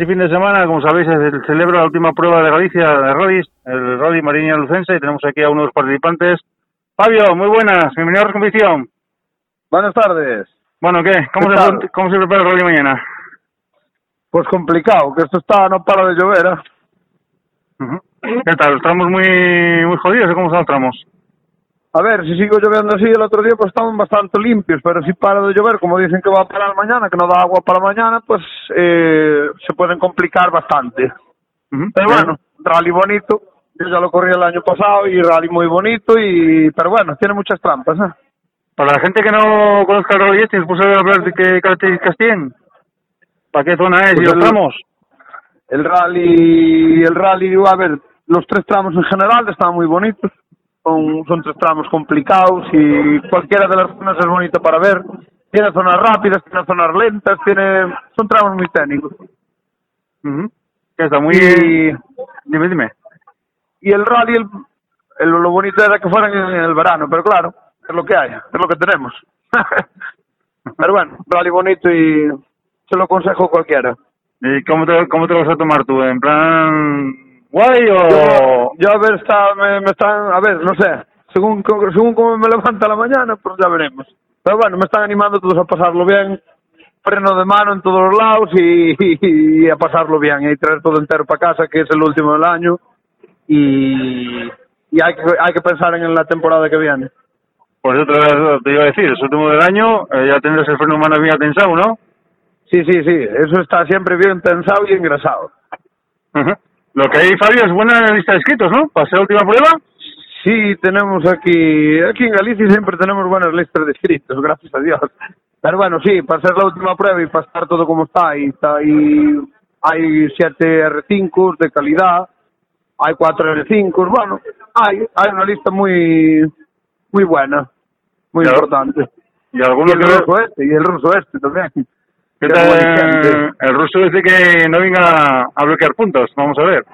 Este fin de semana, como sabéis, se celebra la última prueba de Galicia de rallies, el Rally Mariña Lucense, y tenemos aquí a uno de los participantes. Fabio, muy buenas, bienvenido a la competición. Buenas tardes. Bueno, ¿qué? ¿Cómo, ¿Qué se? ¿Cómo se prepara el rally mañana? Pues complicado, que esto está, no para de llover, ¿eh? ¿Qué tal? ¿Estamos muy, muy jodidos o cómo están los tramos? A ver, si sigo lloviendo así, el otro día pues estaban bastante limpios, pero si para de llover, como dicen que va a parar mañana, que no da agua para mañana, pues eh, se pueden complicar bastante. Pero bueno, rally bonito, yo ya lo corrí el año pasado y rally muy bonito, y pero bueno, tiene muchas trampas, ¿eh? Para la gente que no conozca el rally este, ¿nos hablar de qué características tienen? ¿Para qué zona es Pues y los el- tramos? El rally, el rally, a ver, los tres tramos en general están muy bonitos. Son, son tres tramos complicados y cualquiera de las zonas es bonita para ver. Tiene zonas rápidas, tiene zonas lentas, tiene, son tramos muy técnicos. Que está muy... Y, Dime, dime. y el rally, el, el- lo bonito era que fueran en el verano, pero claro, es lo que hay, es lo que tenemos. pero bueno, rally bonito y se lo aconsejo a cualquiera. ¿Y cómo te, cómo te vas a tomar tú? ¿En plan guay o...? Yo, yo a ver, está, me, me están, a ver, no sé, según, según cómo me levanta la mañana, pues ya veremos. Pero bueno, me están animando todos a pasarlo bien, freno de mano en todos los lados y, y, a pasarlo bien y traer todo entero para casa, que es el último del año. Y, y hay, que, hay que pensar en la temporada que viene. Pues eso te, te iba a decir, es último del año, eh, ya tendrás el freno humano bien tensado, ¿no? Sí, sí, sí, eso está siempre bien tensado y engrasado. Ujú. Lo que hay, Fabio, es buena lista de escritos, ¿no? Para ser la última prueba. Sí, tenemos aquí, aquí en Galicia siempre tenemos buenas listas de escritos, gracias a Dios. Pero bueno, sí, para ser la última prueba y para estar todo como está, y está ahí, hay siete R5 de calidad, hay cuatro R5, bueno, hay, hay una lista muy, muy buena, muy Claro. importante. Y Y algunos el que... ruso este, y el ruso este también. Buenísimo. El ruso dice que no venga a bloquear puntos, vamos a ver.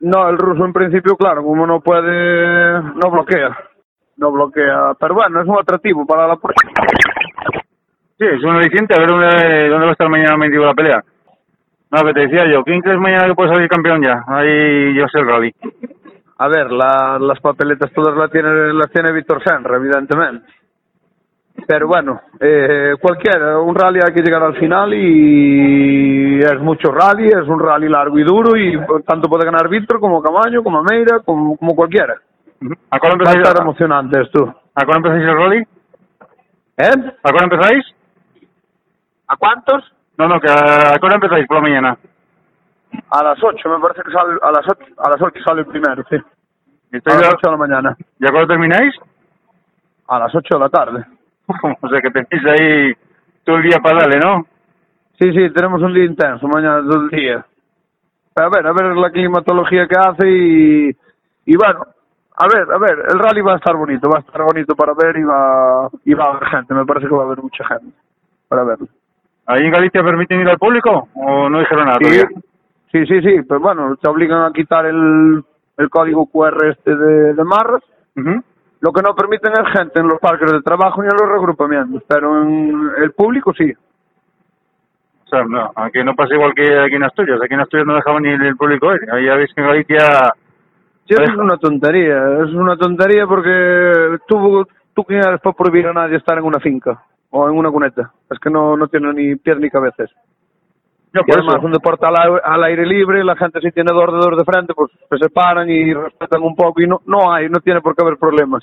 No, el ruso en principio, claro, como no puede, no bloquea, no bloquea, pero bueno, es un atractivo para la prueba. Sí, es un aliciente, a ver dónde, dónde va a estar mañana mendigo la pelea. No, que te decía yo, ¿quién crees mañana que puede salir campeón ya? Ahí yo sé el rally. A ver, la, las papeletas todas las tiene, las tiene Víctor Senra, evidentemente. Pero bueno, eh, cualquiera, un rally hay que llegar al final y es mucho rally, es un rally largo y duro y tanto puede ganar Víctor como Camaño, como Meira, como, como cualquiera. ¿A cuándo Va a empezáis, estar emocionante esto. ¿A cuándo empezáis el rally? ¿Eh? ¿A cuándo empezáis? ¿A cuántos? No, no, que a, ¿a cuándo empezáis por la mañana? A las 8, me parece que sale, a las 8, a las 8 sale el primero, sí. ¿Y A las ya- 8 de la mañana. ¿Y a cuándo termináis? A las 8 de la tarde. o sea que tenéis ahí todo el día para darle, ¿no? Sí, sí, tenemos un día intenso mañana todo el día. A ver, a ver la climatología que hace y, y bueno, a ver, a ver, el rally va a estar bonito, va a estar bonito para ver y va, y va a haber gente, me parece que va a haber mucha gente para verlo. ¿Ahí en Galicia permiten ir al público o no dijeron nada Sí, sí, sí, sí, pero bueno, te obligan a quitar el, el código QR este de, de Marras. Ujú. Lo que no permiten es gente en los parques de trabajo ni en los regrupamientos, pero en el público sí. O sea, no, aquí no pasa igual que aquí en Asturias. Aquí en Asturias no dejaban ni el público ir. Ahí ya veis que en Galicia... Sí, es una tontería, es una tontería porque tú, tú quién eres para prohibir a nadie estar en una finca o en una cuneta. Es que no, no tiene ni pies ni cabezas. No, Y además, eso. un deporte al, al aire libre, la gente si tiene dos dedos de frente, pues que se paran y respetan un poco y no, no hay, no tiene por qué haber problemas.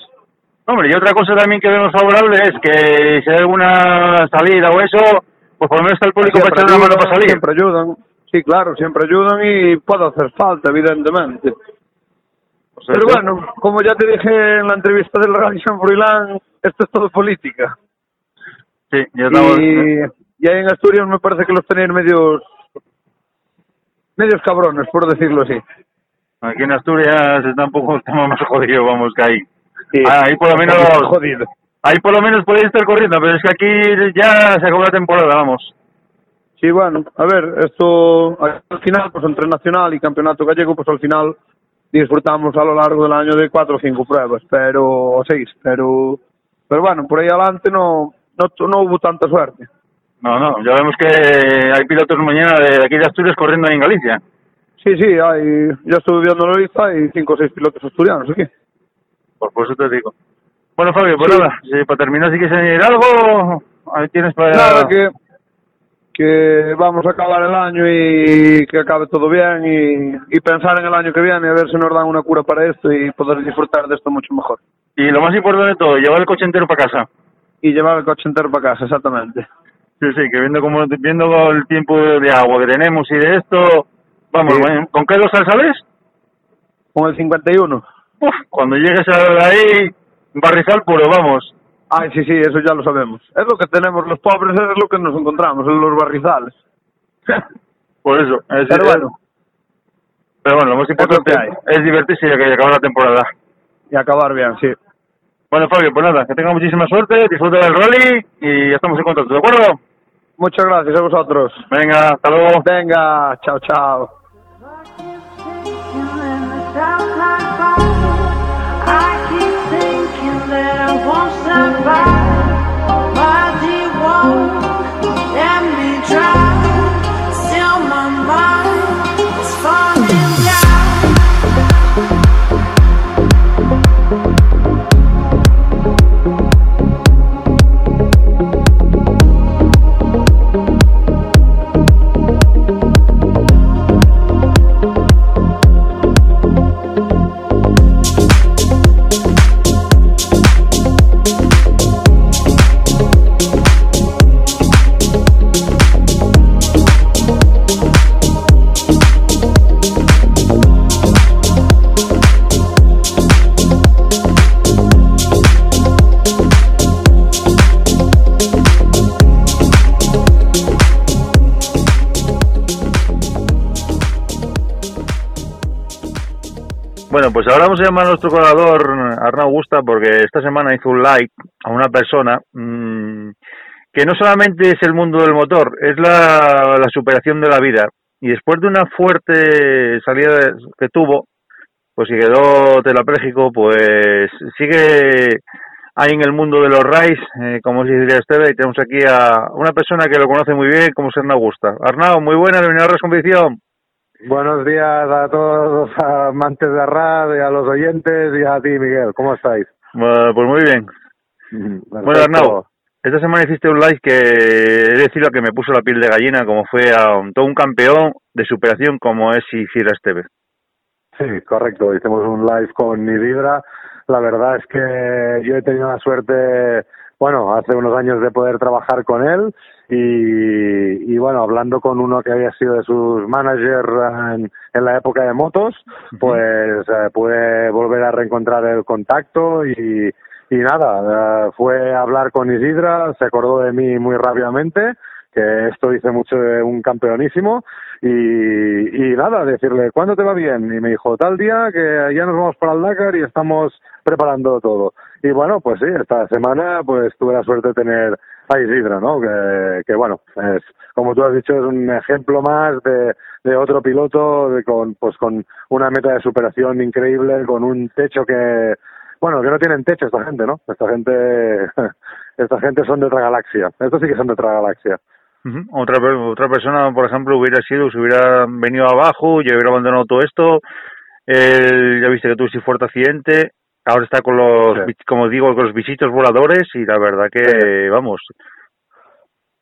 Hombre, y otra cosa también que vemos favorable es que si hay alguna salida o eso, pues por lo menos está el público para Siempre echar una mano para salir. Siempre ayudan, sí, claro, siempre ayudan y puede hacer falta, evidentemente. O sea, Pero que- bueno, como ya te dije en la entrevista del Radio San Froilán, esto es todo política. Sí, ya estamos... Y, y ahí en Asturias me parece que los tenéis medios medios cabrones, por decirlo así. Aquí en Asturias está un poco estamos más jodidos, vamos, que ahí. Sí. Ah, ahí por lo menos... Jodido. Ahí por lo menos podéis estar corriendo, pero es que aquí ya se acabó la temporada, vamos. Sí, bueno, a ver, esto al final, pues entre nacional y campeonato gallego, pues al final disfrutamos a lo largo del año de cuatro o cinco pruebas, pero o seis, pero pero bueno, por ahí adelante no no, no hubo tanta suerte. No, no, ya vemos que hay pilotos mañana de aquí de Asturias corriendo en Galicia. Sí, sí, hay, ya estuve viendo la lista, hay cinco o seis pilotos asturianos aquí. Por, por eso te digo. Bueno, Fabio, pues Sí. nada, si para terminar, si quieres añadir algo, ahí tienes para... Nada, que, que vamos a acabar el año y que acabe todo bien y, y pensar en el año que viene a ver si nos dan una cura para esto y poder disfrutar de esto mucho mejor. Y lo más importante de todo, llevar el coche entero para casa. Y llevar el coche entero para casa, exactamente. Sí, sí, que viendo como viendo el tiempo de agua que tenemos y de esto, vamos, Sí. bueno, ¿con qué dosal sales? Con el 51. Uf, cuando llegues a ahí, barrizal puro, vamos. Ay, sí, sí, eso ya lo sabemos. Es lo que tenemos los pobres, es lo que nos encontramos en los barrizales. Por eso. Es, Pero bueno, pero bueno, lo más importante hay. es divertirse y acabar la temporada. y acabar bien, sí. Bueno, Fabio, pues nada, que tenga muchísima suerte, disfruta del rally y estamos en contacto, ¿de acuerdo? Muchas gracias a vosotros. Venga, hasta luego. Venga, chao, chao. I ahora vamos a llamar a nuestro colaborador Arnau Augusta porque esta semana hizo un like a una persona mmm, que no solamente es el mundo del motor, es la, superación de la vida. Y después de una fuerte salida que tuvo, pues si quedó tetrapléjico, pues sigue hay en el mundo de los RAIs, eh, como se diría Esteve, y tenemos aquí a una persona que lo conoce muy bien, como se nos gusta. Arnau, muy buena, bienvenido a la competición. Buenos días a todos los amantes de Arrad, y a los oyentes y a ti, Miguel. ¿Cómo estáis? pues muy bien. Bueno, Arnau, esta semana hiciste un live que he decidido que me puso la piel de gallina, como fue a todo un campeón de superación como es Isidra Esteve. Sí, correcto. Hicimos un live con Isidra. La verdad es que yo he tenido la suerte, bueno, hace unos años de poder trabajar con él y, y bueno, hablando con uno que había sido de sus managers en, en la época de motos, pues eh, pude volver a reencontrar el contacto y, y nada, eh, fue a hablar con Isidra, se acordó de mí muy rápidamente, que esto dice mucho de un campeonísimo, y, y nada, decirle, ¿cuándo te va bien? Y me dijo, tal día que ya nos vamos para el Dakar y estamos preparando todo. Y bueno, pues sí, esta semana pues tuve la suerte de tener a Isidra, ¿no? Que, que bueno, es, como tú has dicho, es un ejemplo más de, de otro piloto de, con, pues con una meta de superación increíble, con un techo que, bueno, que no tienen techo esta gente, ¿no? Esta gente, esta gente son de otra galaxia. Estos sí que son de otra galaxia. Otra otra persona, por ejemplo, hubiera sido, si hubiera venido abajo y hubiera abandonado todo esto, él, ya viste que tuvo ese fuerte accidente, ahora está con los, como digo, con los visitos voladores y la verdad que, vamos,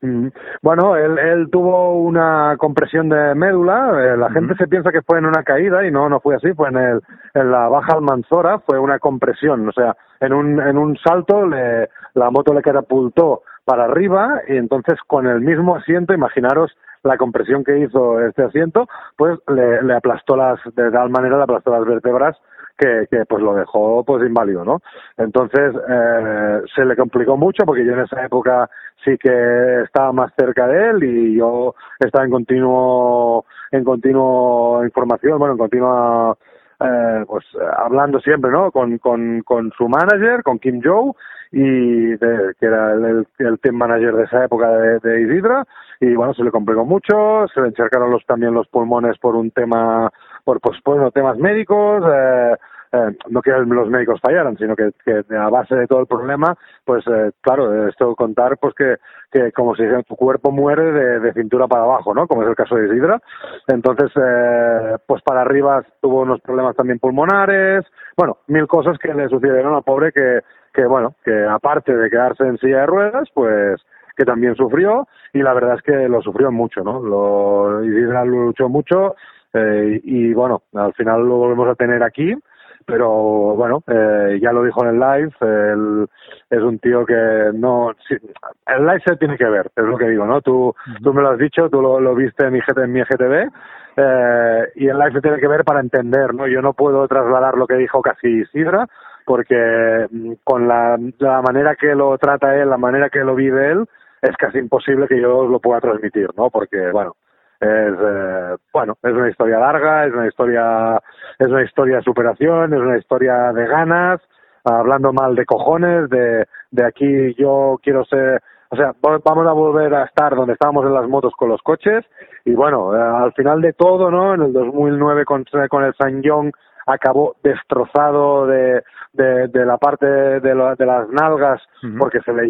Mm. Bueno, él, él tuvo una compresión de médula. Eh, la gente se piensa que fue en una caída y no, no fue así. Fue en, el, en la baja Almanzora, fue una compresión. O sea, en un, en un salto le, la moto le catapultó para arriba y entonces con el mismo asiento, imaginaros la compresión que hizo este asiento, pues le, le aplastó las, de tal manera le aplastó las vértebras que, que pues lo dejó pues inválido, ¿no? Entonces eh, se le complicó mucho porque yo en esa época sí que estaba más cerca de él y yo estaba en continuo en continuo información, bueno, en continua eh, pues hablando siempre, ¿no? Con, con, con su manager, con Kim Joe, y de, que era el, el, team manager de esa época de, de Isidra, y bueno, se le complicó mucho, se le encharcaron los, también los pulmones por un tema por pues bueno, temas médicos, eh, eh, no que los médicos fallaran, sino que, que a base de todo el problema, pues eh, claro, esto contar pues que, que como si tu cuerpo muere de, cintura para abajo, ¿no? Como es el caso de Isidra. Entonces, eh, pues para arriba tuvo unos problemas también pulmonares, bueno, mil cosas que le sucedieron al pobre que, que bueno, que aparte de quedarse en silla de ruedas, pues que también sufrió y la verdad es que lo sufrió mucho, ¿no? Lo, Isidra luchó mucho eh, y bueno, al final lo volvemos a tener aquí, pero bueno, eh, ya lo dijo en el live, él es un tío que no, sí, el live se tiene que ver, es lo que digo, ¿no? Tú, tú me lo has dicho, tú lo, lo viste en mi, en mi GTV, eh, y el live se tiene que ver para entender, ¿no? Yo no puedo trasladar lo que dijo casi Sidra, porque mm, con la, la manera que lo trata él, la manera que lo vive él, es casi imposible que yo lo pueda transmitir, ¿no? Porque, bueno, es eh, bueno es una historia larga es una historia es una historia de superación es una historia de ganas hablando mal de cojones de de aquí yo quiero ser o sea vamos a volver a estar donde estábamos en las motos con los coches y bueno eh, al final de todo no en el 2009 con con el San John acabó destrozado de, de, de la parte de, lo, de las nalgas uh -huh. porque se le,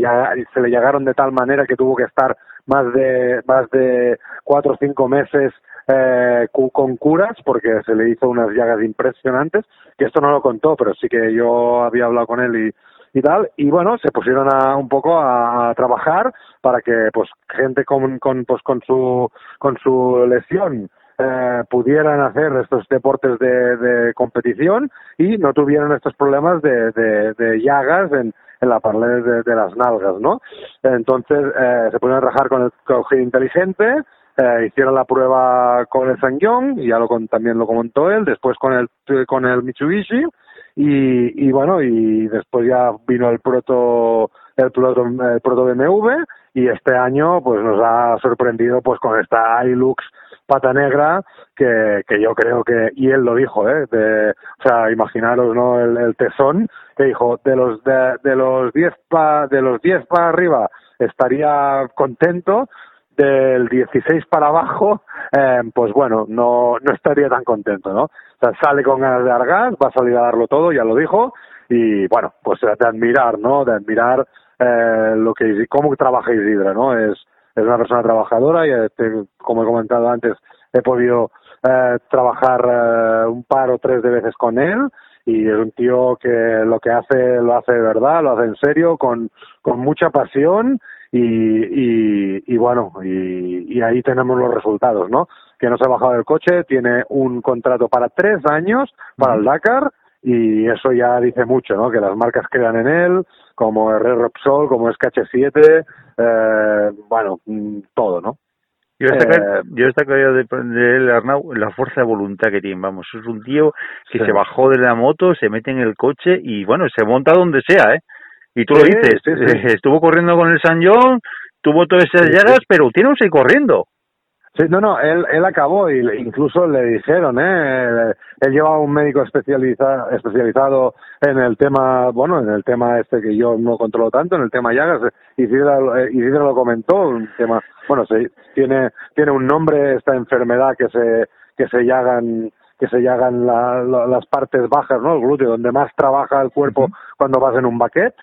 se le llegaron de tal manera que tuvo que estar más de más de cuatro o cinco meses eh, con curas porque se le hizo unas llagas impresionantes que esto no lo contó pero sí que yo había hablado con él y y tal y bueno se pusieron a un poco a, a trabajar para que pues gente con, con pues con su con su lesión eh, pudieran hacer estos deportes de, de, competición y no tuvieran estos problemas de, de, llagas en, la pared de, de, las nalgas, ¿no? Entonces eh, se pudieron rajar con el cojín inteligente, eh, hicieron la prueba con el Sangyong y ya lo con, también lo comentó él, después con el con el Mitsubishi y, y bueno y después ya vino el proto el proto, el proto BMW y este año pues nos ha sorprendido pues con esta Hilux pata negra que, que yo creo que y él lo dijo eh de, o sea imaginaros no el, el tesón que dijo de los de, de los 10 pa de los 10 para arriba estaría contento del 16 para abajo, eh, pues bueno, no, no estaría tan contento, ¿no? O sea, sale con ganas de dar gas, va a salir a darlo todo, ya lo dijo, y bueno, pues de admirar, ¿no? De admirar eh, lo que cómo trabaja Isidra, ¿no? Es, es una persona trabajadora y este, como he comentado antes, he podido eh, trabajar eh, un par o tres de veces con él y es un tío que lo que hace lo hace de verdad, lo hace en serio, con, con mucha pasión y, y, y bueno, y, y ahí tenemos los resultados, ¿no? Que no se ha bajado del coche, tiene un contrato para tres años para el Dakar y eso ya dice mucho, ¿no? Que las marcas crean en él, como Red Repsol, como SKH7, eh, bueno, mm, todo, ¿no? Yo destaco, Eh, yo destacaría de, de él, Arnau, la fuerza de voluntad que tiene. Vamos, es un tío que Sí. se bajó de la moto, se mete en el coche y, bueno, se monta donde sea, ¿eh? Y tú lo dices, sí, estuvo corriendo con el San John, tuvo todas esas llagas, pero tiene un 6 corriendo. Sí, no, no, él, él acabó y le- incluso le dijeron, ¿eh? Él llevaba un médico especializa, especializado en el tema, bueno, en el tema este que yo no controlo tanto, en el tema llagas. Isidra, eh, Isidra lo comentó, un tema, bueno, se, tiene, tiene un nombre esta enfermedad que se, que se llagan que se llagan la- la- las partes bajas, ¿no? El glúteo, donde más trabaja el cuerpo cuando vas en un baquet.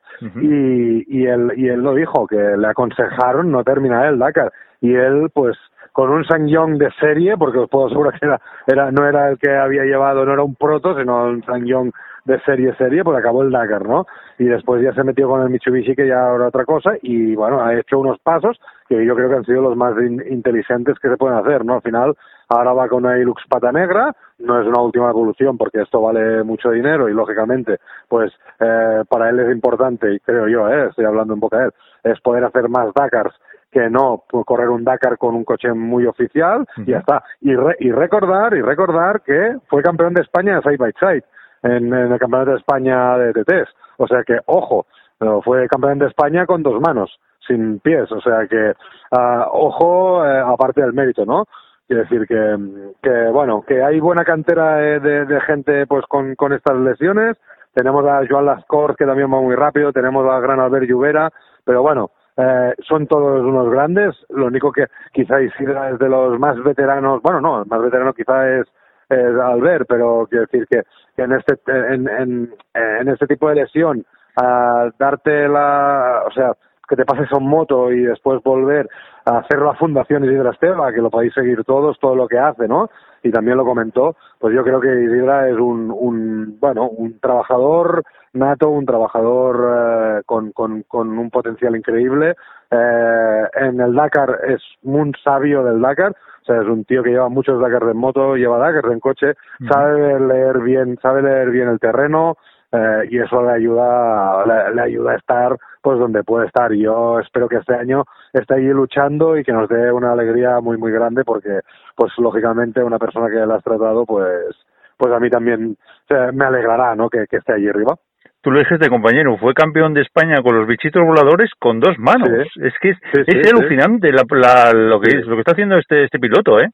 y, y, él, y él lo dijo, que le aconsejaron no terminar el Dakar. Y él, pues, con un Young de serie, porque os puedo asegurar que era, era, no era el que había llevado, no era un proto, sino un Young de serie serie, pues acabó el Dakar, ¿no? Y después ya se metió con el Mitsubishi, que ya era otra cosa, y bueno, ha hecho unos pasos que yo creo que han sido los más in- inteligentes que se pueden hacer, ¿no? Al final, ahora va con una Hilux pata negra, no es una última evolución porque esto vale mucho dinero y lógicamente, pues eh, para él es importante, y creo yo, eh, estoy hablando en boca de él, es poder hacer más Dakars que no pues, correr un Dakar con un coche muy oficial y ya está. Y, re- y recordar, y recordar que fue campeón de España side by side en, en el campeonato de España de TTs. O sea que, ojo, pero fue campeón de España con dos manos, sin pies. O sea que, ah, ojo, eh, aparte del mérito, ¿no? Quiero decir que, que, bueno, que hay buena cantera eh, de, de gente pues con, con estas lesiones. Tenemos a Joan Lascors, que también va muy rápido. Tenemos a Gran Albert Lluvera. Pero bueno, eh, son todos unos grandes. Lo único que quizá Isidra es de los más veteranos. Bueno, no, el más veterano quizá es Albert, pero quiero decir que, en este en, en, en este tipo de lesión a darte la, o sea, que te pases en moto y después volver a hacer la fundación Isidra Esteba, que lo podéis seguir todos, todo lo que hace, ¿no? Y también lo comentó, pues yo creo que Isidra es un, un bueno, un trabajador nato, un trabajador eh, con, con, con un potencial increíble. Eh, en el Dakar es un sabio del Dakar, o sea, es un tío que lleva muchos Dakar en moto, lleva Dakar en coche, sabe leer bien, sabe leer bien el terreno, eh, y eso le ayuda le, le ayuda a estar pues donde puede estar y yo espero que este año esté allí luchando y que nos dé una alegría muy muy grande porque pues lógicamente una persona que la has tratado pues pues a mí también sea, me alegrará no que, que esté allí arriba Tú lo dijiste, compañero, fue campeón de España con los bichitos voladores con dos manos. Sí. Es que es, Sí, es alucinante la, la- lo que lo que está haciendo este este piloto, ¿eh?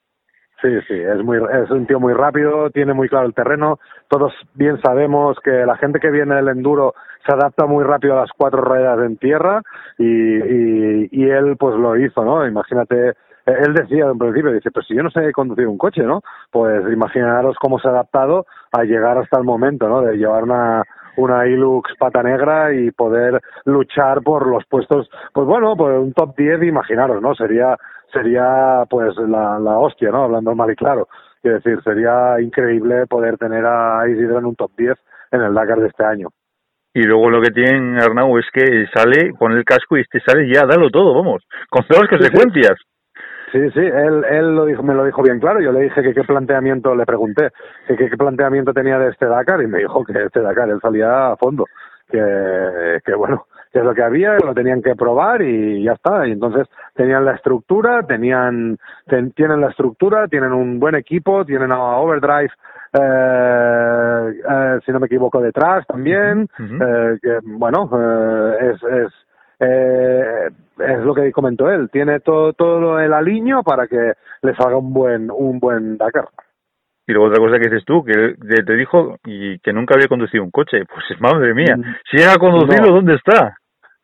Sí, sí, es muy es un tío muy rápido, tiene muy claro el terreno. Todos bien sabemos que la gente que viene del enduro se adapta muy rápido a las cuatro ruedas en tierra y, y, y él pues lo hizo, ¿no? Imagínate, eh, él decía en principio, dice, pues si yo no sé conducir un coche, ¿no? Pues imaginaros cómo se ha adaptado a llegar hasta el momento, ¿no? De llevar una una Hilux pata negra y poder luchar por los puestos, pues bueno, por un top 10, imaginaros, ¿no? Sería sería pues la, la hostia, ¿no? Hablando mal y claro. Quiero decir, sería increíble poder tener a Isidro en un top 10 en el Dakar de este año. Y luego lo que tiene Arnau es que sale con el casco y este sale ya, dalo todo, vamos, con todas las consecuencias. Sí, sí, él, él lo dijo, me lo dijo bien claro. Yo le dije que qué planteamiento, le pregunté que qué, qué planteamiento tenía de este Dakar y me dijo que este Dakar él salía a fondo, que, que bueno, que es lo que había, lo tenían que probar y ya está. Y entonces tenían la estructura, tenían, ten- tienen la estructura, tienen un buen equipo, tienen a Overdrive, eh, eh, si no me equivoco, detrás también, Ujú. eh, que bueno, eh, es, es eh, es lo que comentó él, tiene todo todo el aliño para que le salga un buen un buen Dakar. Y luego otra cosa que dices tú, que te, dijo y que nunca había conducido un coche. Pues madre mía, Mm. si llega a conducirlo, No. ¿dónde está?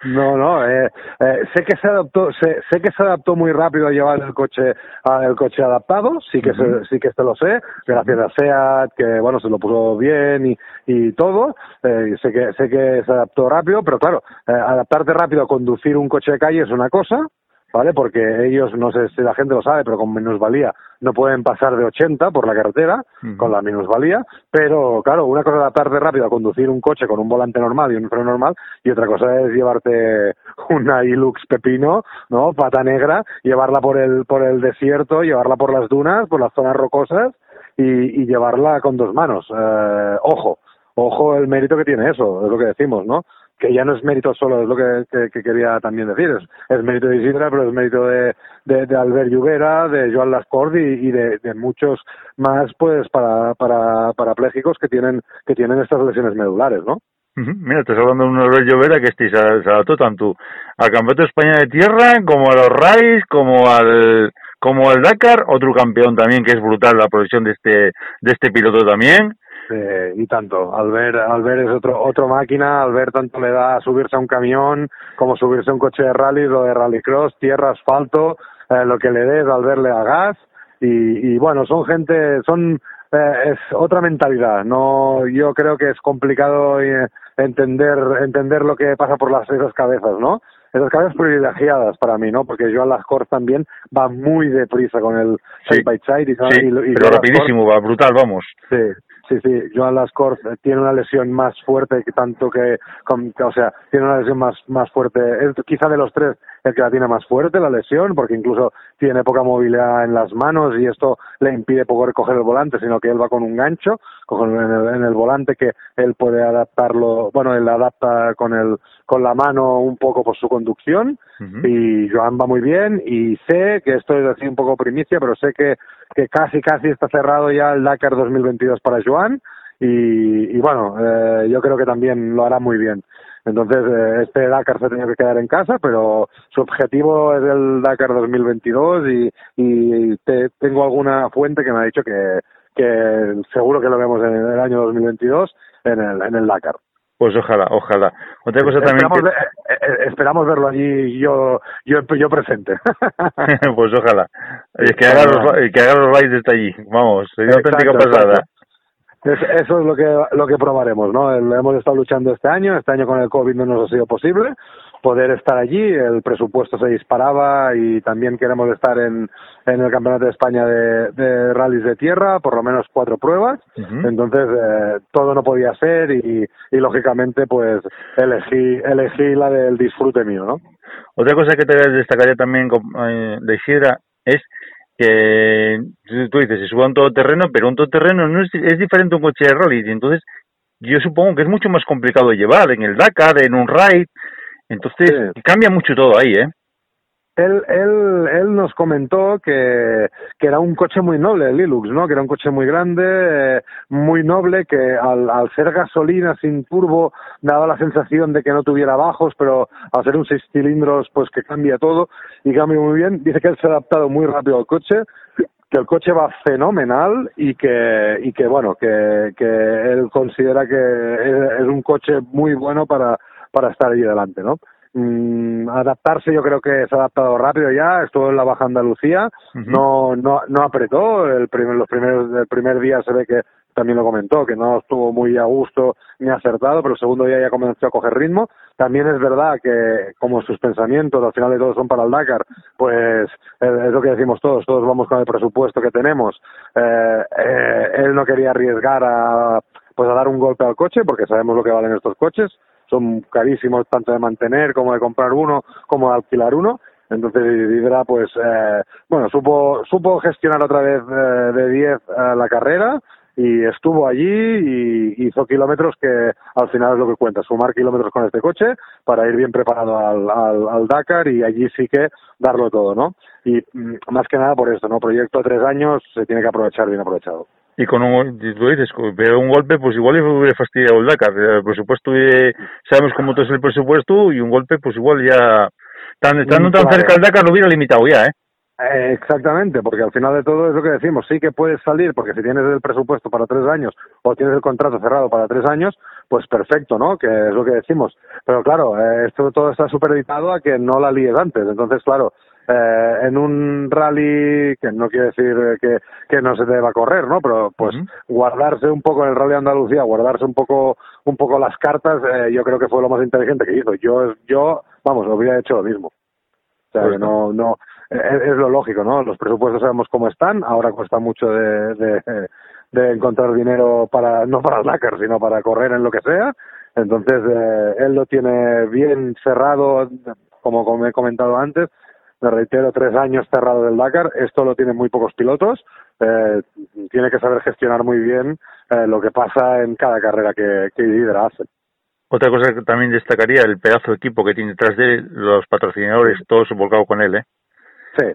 No, no, eh, eh, sé que se adaptó, sé, sé, que se adaptó muy rápido a llevar el coche, a, el coche adaptado, sí que se, sí que esto lo sé, gracias a Seat, que bueno, se lo puso bien y, y todo, eh, sé que, sé que se adaptó rápido, pero claro, eh, adaptarte rápido a conducir un coche de calle es una cosa, ¿vale? Porque ellos, no sé si la gente lo sabe, pero con minusvalía no pueden pasar de 80 por la carretera, con la minusvalía, pero claro, una cosa es adaptarte rápido a conducir un coche con un volante normal y un freno normal, y otra cosa es llevarte una Hilux Pepino, ¿no? Pata negra, llevarla por el, por el desierto, llevarla por las dunas, por las zonas rocosas, y, y llevarla con dos manos. Eh, ojo, ojo el mérito que tiene eso, es lo que decimos, ¿no? Que ya no es mérito solo, es lo que, que, que quería también decir, es, mérito de Isidra, pero es mérito de, de, Albert Lluvera, de Joan Lascord y, y de, muchos más pues para, para parapléjicos que tienen, que tienen estas lesiones medulares, ¿no? Mira, estás hablando de un Albert Llovera que este se, tanto al Campeonato de España de Tierra como a los RAIs, como al como al Dakar, otro campeón también que es brutal la producción de este de este piloto también eh, y tanto. Albert, Albert es otro, otro máquina, Albert tanto le da subirse a un camión como subirse a un coche de rally, lo de rallycross, tierra, asfalto, eh, lo que le des, Albert le da gas y, y bueno, son gente, son eh, es otra mentalidad. No, yo creo que es complicado eh, entender entender lo que pasa por las esas cabezas, ¿no? Esas cabezas privilegiadas para mí, ¿no? Porque Joan Lascor también va muy deprisa con el sí. side by side y, sí, y, y pero rapidísimo, va brutal, vamos. Sí, Sí, sí, Joan Lascort tiene una lesión más fuerte que tanto que, o sea, tiene una lesión más, más fuerte, es quizá de los tres el que la tiene más fuerte, la lesión, porque incluso tiene poca movilidad en las manos y esto le impide poder coger el volante, sino que él va con un gancho, con en el, en el volante que él puede adaptarlo, bueno, él adapta con el, con la mano un poco por su conducción uh -huh. y Joan va muy bien y sé que esto es así un poco primicia, pero sé que, que casi casi está cerrado ya el Dakar 2022 para Joan y, y bueno, eh, yo creo que también lo hará muy bien. Entonces, eh, este Dakar se tenía que quedar en casa, pero su objetivo es el Dakar 2022 y, y te, tengo alguna fuente que me ha dicho que, que seguro que lo vemos en el año 2022 en el, en el Dakar. Pues ojalá, ojalá. Otra cosa también esperamos, que... eh, eh, esperamos verlo allí yo yo yo presente. pues ojalá. Y que haga los, que haga los desde allí. Vamos, sería una auténtica pasada. Es, eso es lo que lo que probaremos, ¿no? Hemos estado luchando este año, este año con el COVID no nos ha sido posible poder estar allí, el presupuesto se disparaba y también queremos estar en, en el Campeonato de España de, de rallies de tierra, por lo menos cuatro pruebas, uh -huh. entonces eh, todo no podía ser y, y lógicamente pues elegí, elegí la del disfrute mío, ¿no? Otra cosa que te destacaría también eh, de Isidra es que tú dices, se suba un todoterreno, pero un todoterreno no es, es diferente a un coche de rally, entonces yo supongo que es mucho más complicado de llevar en el Dakar, en un ride, entonces sí. cambia mucho todo ahí, ¿eh? Él, él, él nos comentó que, que era un coche muy noble, el Hilux, ¿no? Que era un coche muy grande, eh, muy noble, que al, al ser gasolina sin turbo daba la sensación de que no tuviera bajos, pero al ser un seis cilindros, pues que cambia todo y cambia muy bien. Dice que él se ha adaptado muy rápido al coche, que el coche va fenomenal y que, y que bueno, que, que él considera que es, un coche muy bueno para, para estar allí delante, ¿no? Mm, adaptarse yo creo que se ha adaptado rápido ya, estuvo en la Baja Andalucía, uh -huh. no, no, no apretó, el primer, los primeros, el primer día se ve que también lo comentó, que no estuvo muy a gusto ni acertado, pero el segundo día ya comenzó a coger ritmo. También es verdad que como sus pensamientos al final de todo son para el Dakar, pues es lo que decimos todos, todos vamos con el presupuesto que tenemos. Eh, eh, él no quería arriesgar a pues a dar un golpe al coche, porque sabemos lo que valen estos coches, son carísimos tanto de mantener como de comprar uno, como de alquilar uno. Entonces Hidra, pues, eh, bueno, supo, supo gestionar otra vez eh, de 10 eh, la carrera y estuvo allí y hizo kilómetros que al final es lo que cuenta, sumar kilómetros con este coche para ir bien preparado al, al, al Dakar y allí sí que darlo todo, ¿no? Y mm, más que nada por esto, ¿no? Proyecto a tres años se tiene que aprovechar bien aprovechado y con un, tú dices, pero un golpe, pues igual hubiera fastidiado el Dakar. El presupuesto, sabemos cómo es el presupuesto y un golpe, pues igual ya, tan, estando tan cerca del Dakar, lo hubiera limitado ya, ¿eh? Eh, Exactamente, porque al final de todo es lo que decimos, sí que puedes salir, porque si tienes el presupuesto para tres años o tienes el contrato cerrado para tres años, pues perfecto, ¿no? Que es lo que decimos. Pero claro, eh, esto todo está supeditado a que no la líes antes. Entonces, claro, eh, en un rally, que no quiere decir que, que no se deba correr, ¿no? Pero pues guardarse un poco en el rally de Andalucía, guardarse un poco, un poco las cartas, eh, yo creo que fue lo más inteligente que hizo. Yo, yo, vamos, lo hubiera hecho lo mismo. O sea, que no, no, es, es lo lógico, ¿no? Los presupuestos sabemos cómo están, ahora cuesta mucho de, de, de encontrar dinero para, no para el Dakar, sino para correr en lo que sea. Entonces, eh, él lo tiene bien cerrado, como, como he comentado antes, reitero, tres años cerrado del Dakar, esto lo tienen muy pocos pilotos, eh, tiene que saber gestionar muy bien eh, lo que pasa en cada carrera que, que Isidra hace. Otra cosa que también destacaría, el pedazo de equipo que tiene detrás de él, los patrocinadores, todos volcados con él, ¿eh? Sí,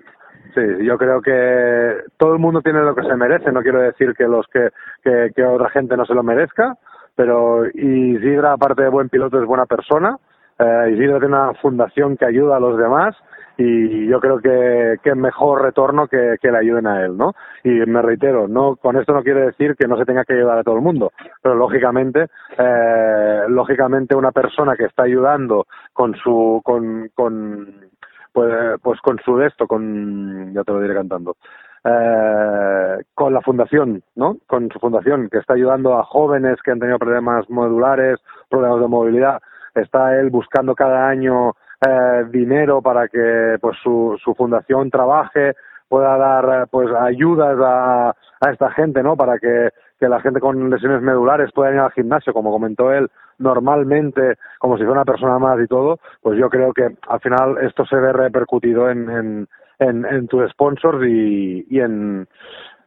sí, yo creo que todo el mundo tiene lo que se merece, no quiero decir que los que, que, que otra gente no se lo merezca, pero Isidra, aparte de buen piloto, es buena persona, eh, Isidra tiene una fundación que ayuda a los demás y yo creo que, que mejor retorno que, que le ayuden a él, ¿no? Y me reitero, no con esto no quiere decir que no se tenga que ayudar a todo el mundo, pero lógicamente, eh, lógicamente una persona que está ayudando con su, con, con pues, pues con su esto, con, ya te lo diré cantando, eh, con la fundación, ¿no? Con su fundación que está ayudando a jóvenes que han tenido problemas modulares, problemas de movilidad, está él buscando cada año eh, dinero para que pues su, su fundación trabaje, pueda dar pues ayudas a, a esta gente, ¿no? Para que, que la gente con lesiones medulares pueda ir al gimnasio, como comentó él, normalmente, como si fuera una persona más y todo, pues yo creo que al final esto se ve repercutido en, en, en, en tus sponsors y, y en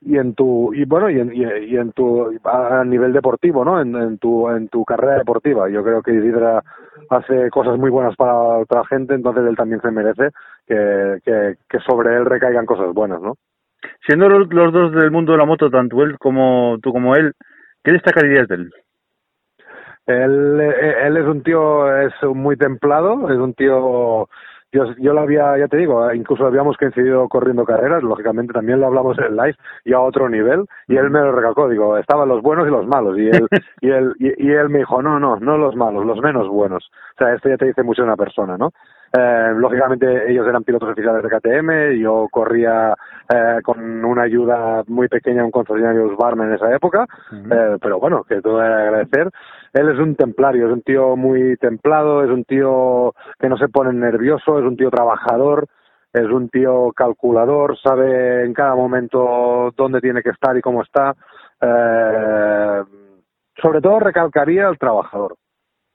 y en tu y bueno y en, y, y en tu a nivel deportivo no en, en tu en tu carrera deportiva. Yo creo que Isidra hace cosas muy buenas para otra gente entonces él también se merece que, que, que sobre él recaigan cosas buenas no Siendo los, los dos del mundo de la moto, tanto él como tú como él, ¿qué destacarías de él? Él, eh, él es un tío, es muy templado, es un tío, yo, yo lo había, ya te digo, incluso habíamos coincidido corriendo carreras, lógicamente también lo hablamos en live y a otro nivel, y él me lo recalcó, digo, estaban los buenos y los malos, y él, y él, y, y él me dijo, no, no, no los malos, los menos buenos. O sea, esto ya te dice mucho una persona, ¿no? Eh, lógicamente ellos eran pilotos oficiales de KTM, yo corría eh, con una ayuda muy pequeña a un concesionario Usbarme en esa época, eh, pero bueno, que todo era agradecer. Él es un templario, es un tío muy templado, es un tío que no se pone nervioso, es un tío trabajador, es un tío calculador, sabe en cada momento dónde tiene que estar y cómo está. Eh, sobre todo recalcaría el trabajador.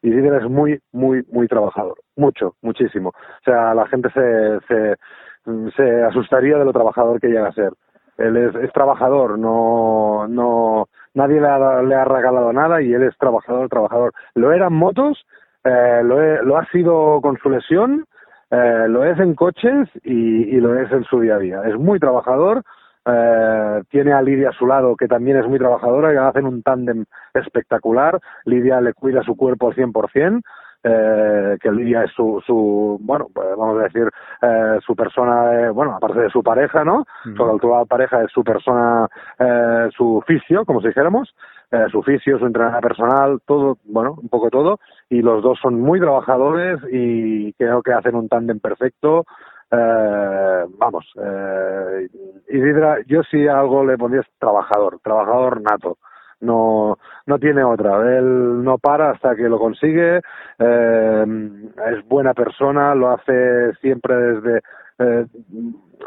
Isidro es muy, muy, muy trabajador. Mucho, muchísimo. O sea, la gente se, se, asustaría de lo trabajador que llega a ser. Él es, es trabajador, no, no, nadie le ha, le ha regalado nada y él es trabajador, trabajador. Lo era en motos, eh, lo, he- lo ha sido con su lesión, eh, lo es en coches y, y lo es en su día a día. Es muy trabajador, eh, tiene a Lidia a su lado, que también es muy trabajadora, y hacen un tándem espectacular. Lidia le cuida su cuerpo al 100%, eh, que Lidia es su, su bueno, pues vamos a decir, eh, su persona, eh, bueno, aparte de su pareja, ¿no? Su actual pareja es su persona, eh, su fisio, como si dijéramos, eh, su fisio, su entrenador personal, todo, bueno, un poco todo, y los dos son muy trabajadores y creo que hacen un tándem perfecto. Eh, vamos, eh, Isidra, yo sí algo le pondría trabajador, trabajador nato. No, no tiene otra. Él no para hasta que lo consigue. Eh, es buena persona, lo hace siempre desde eh,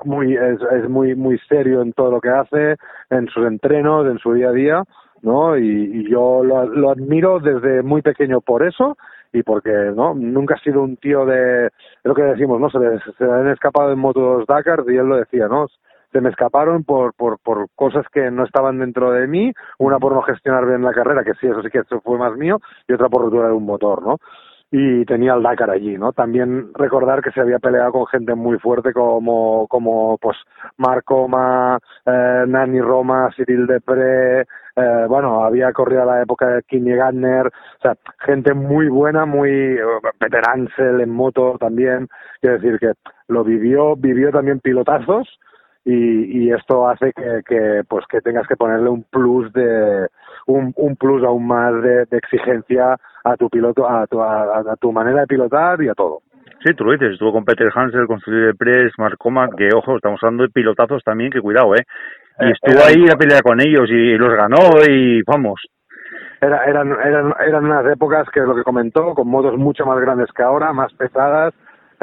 muy es, es muy muy serio en todo lo que hace, en sus entrenos, en su día a día, ¿no? Y, y yo lo, lo admiro desde muy pequeño por eso y porque no nunca ha sido un tío de es lo que decimos no se le, se han escapado en motos Dakar y él lo decía no se me escaparon por, por, por cosas que no estaban dentro de mí, una por no gestionar bien la carrera, que sí, eso sí que eso fue más mío, y otra por rotura de un motor, ¿no? Y tenía el Dakar allí, ¿no? También recordar que se había peleado con gente muy fuerte como, como pues, Marco Ma, eh, Nani Roma, Cyril Depré, eh, bueno, había corrido a la época de Kimi Gardner, o sea, gente muy buena, muy, eh, Peter Ansel en moto también, quiero decir que lo vivió, vivió también pilotazos, y, y esto hace que, pues que tengas que ponerle un plus de un, un plus aún más de, exigencia a tu piloto, a tu, a, tu manera de pilotar y a todo. Sí, tú lo dices, estuvo con Peter Hansel, con Philippe Press, Mark que ojo, estamos hablando de pilotazos también, que cuidado, ¿eh? Y Eh, estuvo era- ahí a pelear con ellos y los ganó y vamos. Era, eran, eran, eran unas épocas que es lo que comentó, con motos mucho más grandes que ahora, más pesadas.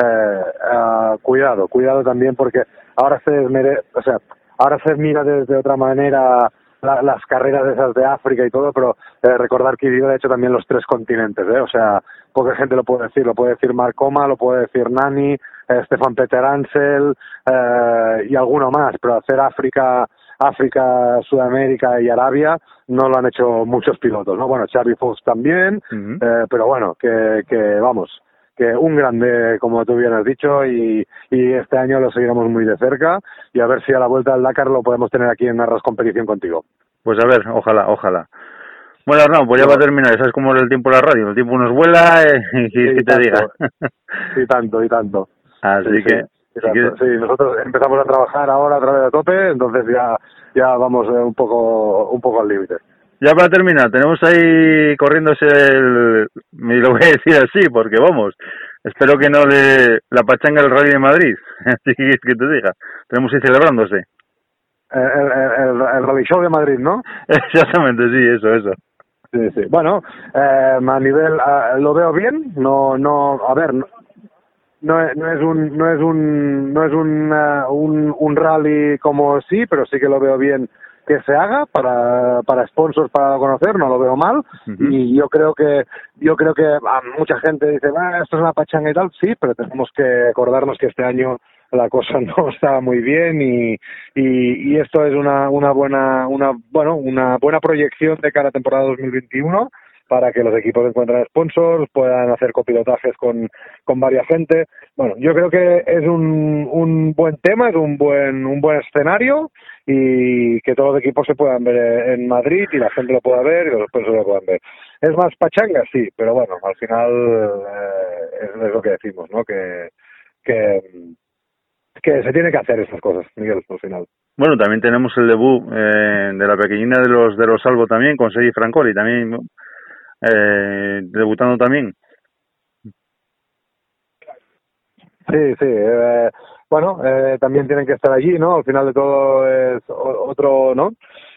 Eh, ah, cuidado, cuidado también porque ahora se desmere- o sea, ahora se mira desde otra manera la- las carreras esas de África y todo, pero eh, recordar que Idiota ha hecho también los tres continentes, ¿eh? O sea, poca gente lo puede decir, lo puede decir Mark Coma, lo puede decir Nani, eh, Stefan Peter Ansel eh, y alguno más, pero hacer África, África, Sudamérica y Arabia no lo han hecho muchos pilotos, ¿no? Bueno, Xavi Fox también, eh, pero bueno, que, que vamos, que un grande, como tú bien has dicho, y, y este año lo seguiremos muy de cerca y a ver si a la vuelta del Dakar lo podemos tener aquí en Arras Competición contigo. Pues a ver, ojalá, ojalá. Bueno, Arnau, pues ya va a terminar, sabes cómo es el tiempo en la radio, el tiempo nos vuela eh, y que te tanto. diga. Y tanto, y tanto. Así Sí, que, sí, quieres- Sí, nosotros empezamos a trabajar ahora a través de tope, entonces ya ya vamos eh, un poco un poco al límite. ya para terminar, tenemos ahí corriéndose el, y lo voy a decir así, porque vamos, espero que no le la pachanga el Rally de Madrid, así que te diga, tenemos ahí celebrándose. El, el, el, el Rally Show de Madrid, ¿no? Exactamente, sí, eso, eso. Sí, sí. Bueno, eh, a nivel ah, lo veo bien, no no a ver, no, no es, no es un no es un no es un, ah, un un rally como sí, pero sí que lo veo bien que se haga para para sponsors para conocer, no lo veo mal. Y yo creo que yo creo que ah, mucha gente dice, "Ah, esto es una pachanga y tal", sí, pero tenemos que acordarnos que este año la cosa no está muy bien y, y, y esto es una, una buena una bueno una buena proyección de cara a temporada 2021 para que los equipos encuentren sponsors, puedan hacer copilotajes con, con varias gente. Bueno, yo creo que es un, un buen tema, es un buen un buen escenario y que todos los equipos se puedan ver en Madrid y la gente lo pueda ver y los sponsors lo puedan ver. Es más pachanga, sí, pero bueno, al final eh, es, lo que decimos, ¿no? Que, que, que se tiene que hacer estas cosas, Miguel, al final. Bueno, también tenemos el debut eh, de la pequeñina de los de los Salvo también, con Sergi Francoli, también eh, debutando también. Sí, sí. eh, bueno, eh, también tienen que estar allí, ¿no? Al final de todo es otro, ¿no?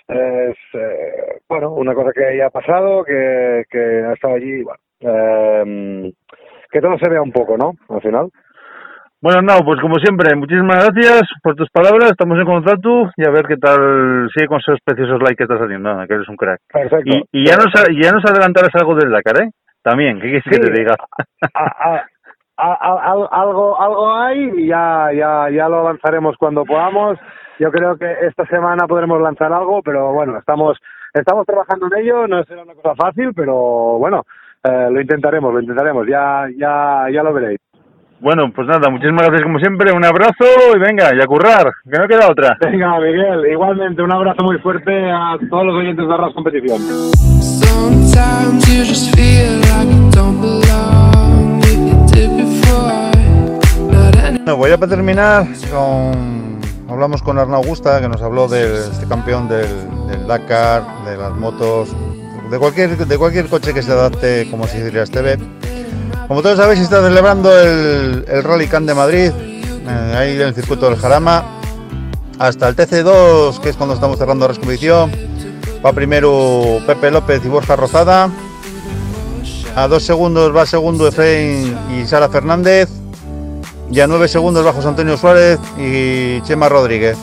Es, eh, bueno, una cosa que ya ha pasado, que, que ha estado allí, bueno, eh, que todo se vea un poco, ¿no? Al final. Bueno, Arnau, pues como siempre, muchísimas gracias por tus palabras, estamos en contacto y a ver qué tal sigue con esos preciosos likes que estás haciendo, nada, que eres un crack. Perfecto. Y, y ya, nos, ya nos adelantarás algo del Dakar, ¿eh? También, ¿qué quieres que Sí. te diga? A- a- a- a- al- algo algo hay y ya ya ya lo lanzaremos cuando podamos yo creo que esta semana podremos lanzar algo pero bueno estamos estamos trabajando en ello no será una cosa fácil pero bueno eh, lo intentaremos lo intentaremos ya ya ya lo veréis Bueno, pues nada, muchísimas gracias como siempre, un abrazo y venga, y a currar, que no queda otra. venga Miguel igualmente un abrazo muy fuerte a todos los oyentes de Arras Competición Sometimes you just feel like you don't belong. If you did before, not any- Bueno, voy a terminar con... Hablamos con Arnau Augusta, que nos habló de este campeón del, del Dakar, de las motos, de cualquier, de cualquier coche que se adapte, como se diría este B. Como todos sabéis, está celebrando el, el Rally Can de Madrid, eh, ahí en el circuito del Jarama, hasta el TC2, que es cuando estamos cerrando la expedición. Va primero Pepe López y Borja Rozada. A dos segundos va segundo Efraín y Sara Fernández. Y a 9 segundos bajo Antonio Suárez y Chema Rodríguez.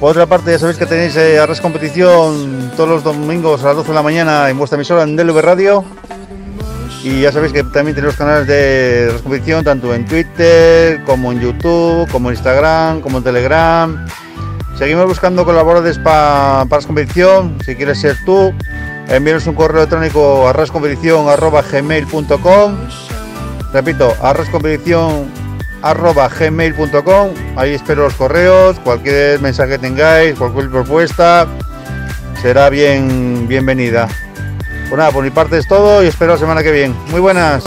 Por otra parte, ya sabéis que tenéis eh, Arras Competición todos los domingos a las 12 de la mañana en vuestra emisora en DLV Radio. Y ya sabéis que también tenéis los canales de Competición tanto en Twitter, como en YouTube, como en Instagram, como en Telegram. Seguimos buscando colaboradores pa- para Arras Competición. Si quieres ser tú, envíanos un correo electrónico a arrascompetición.gmail.com Repito, arrascompetición arroba gmail.com ahí espero los correos cualquier mensaje que tengáis cualquier propuesta será bien bienvenida pues nada por mi parte es todo y espero la semana que viene muy buenas.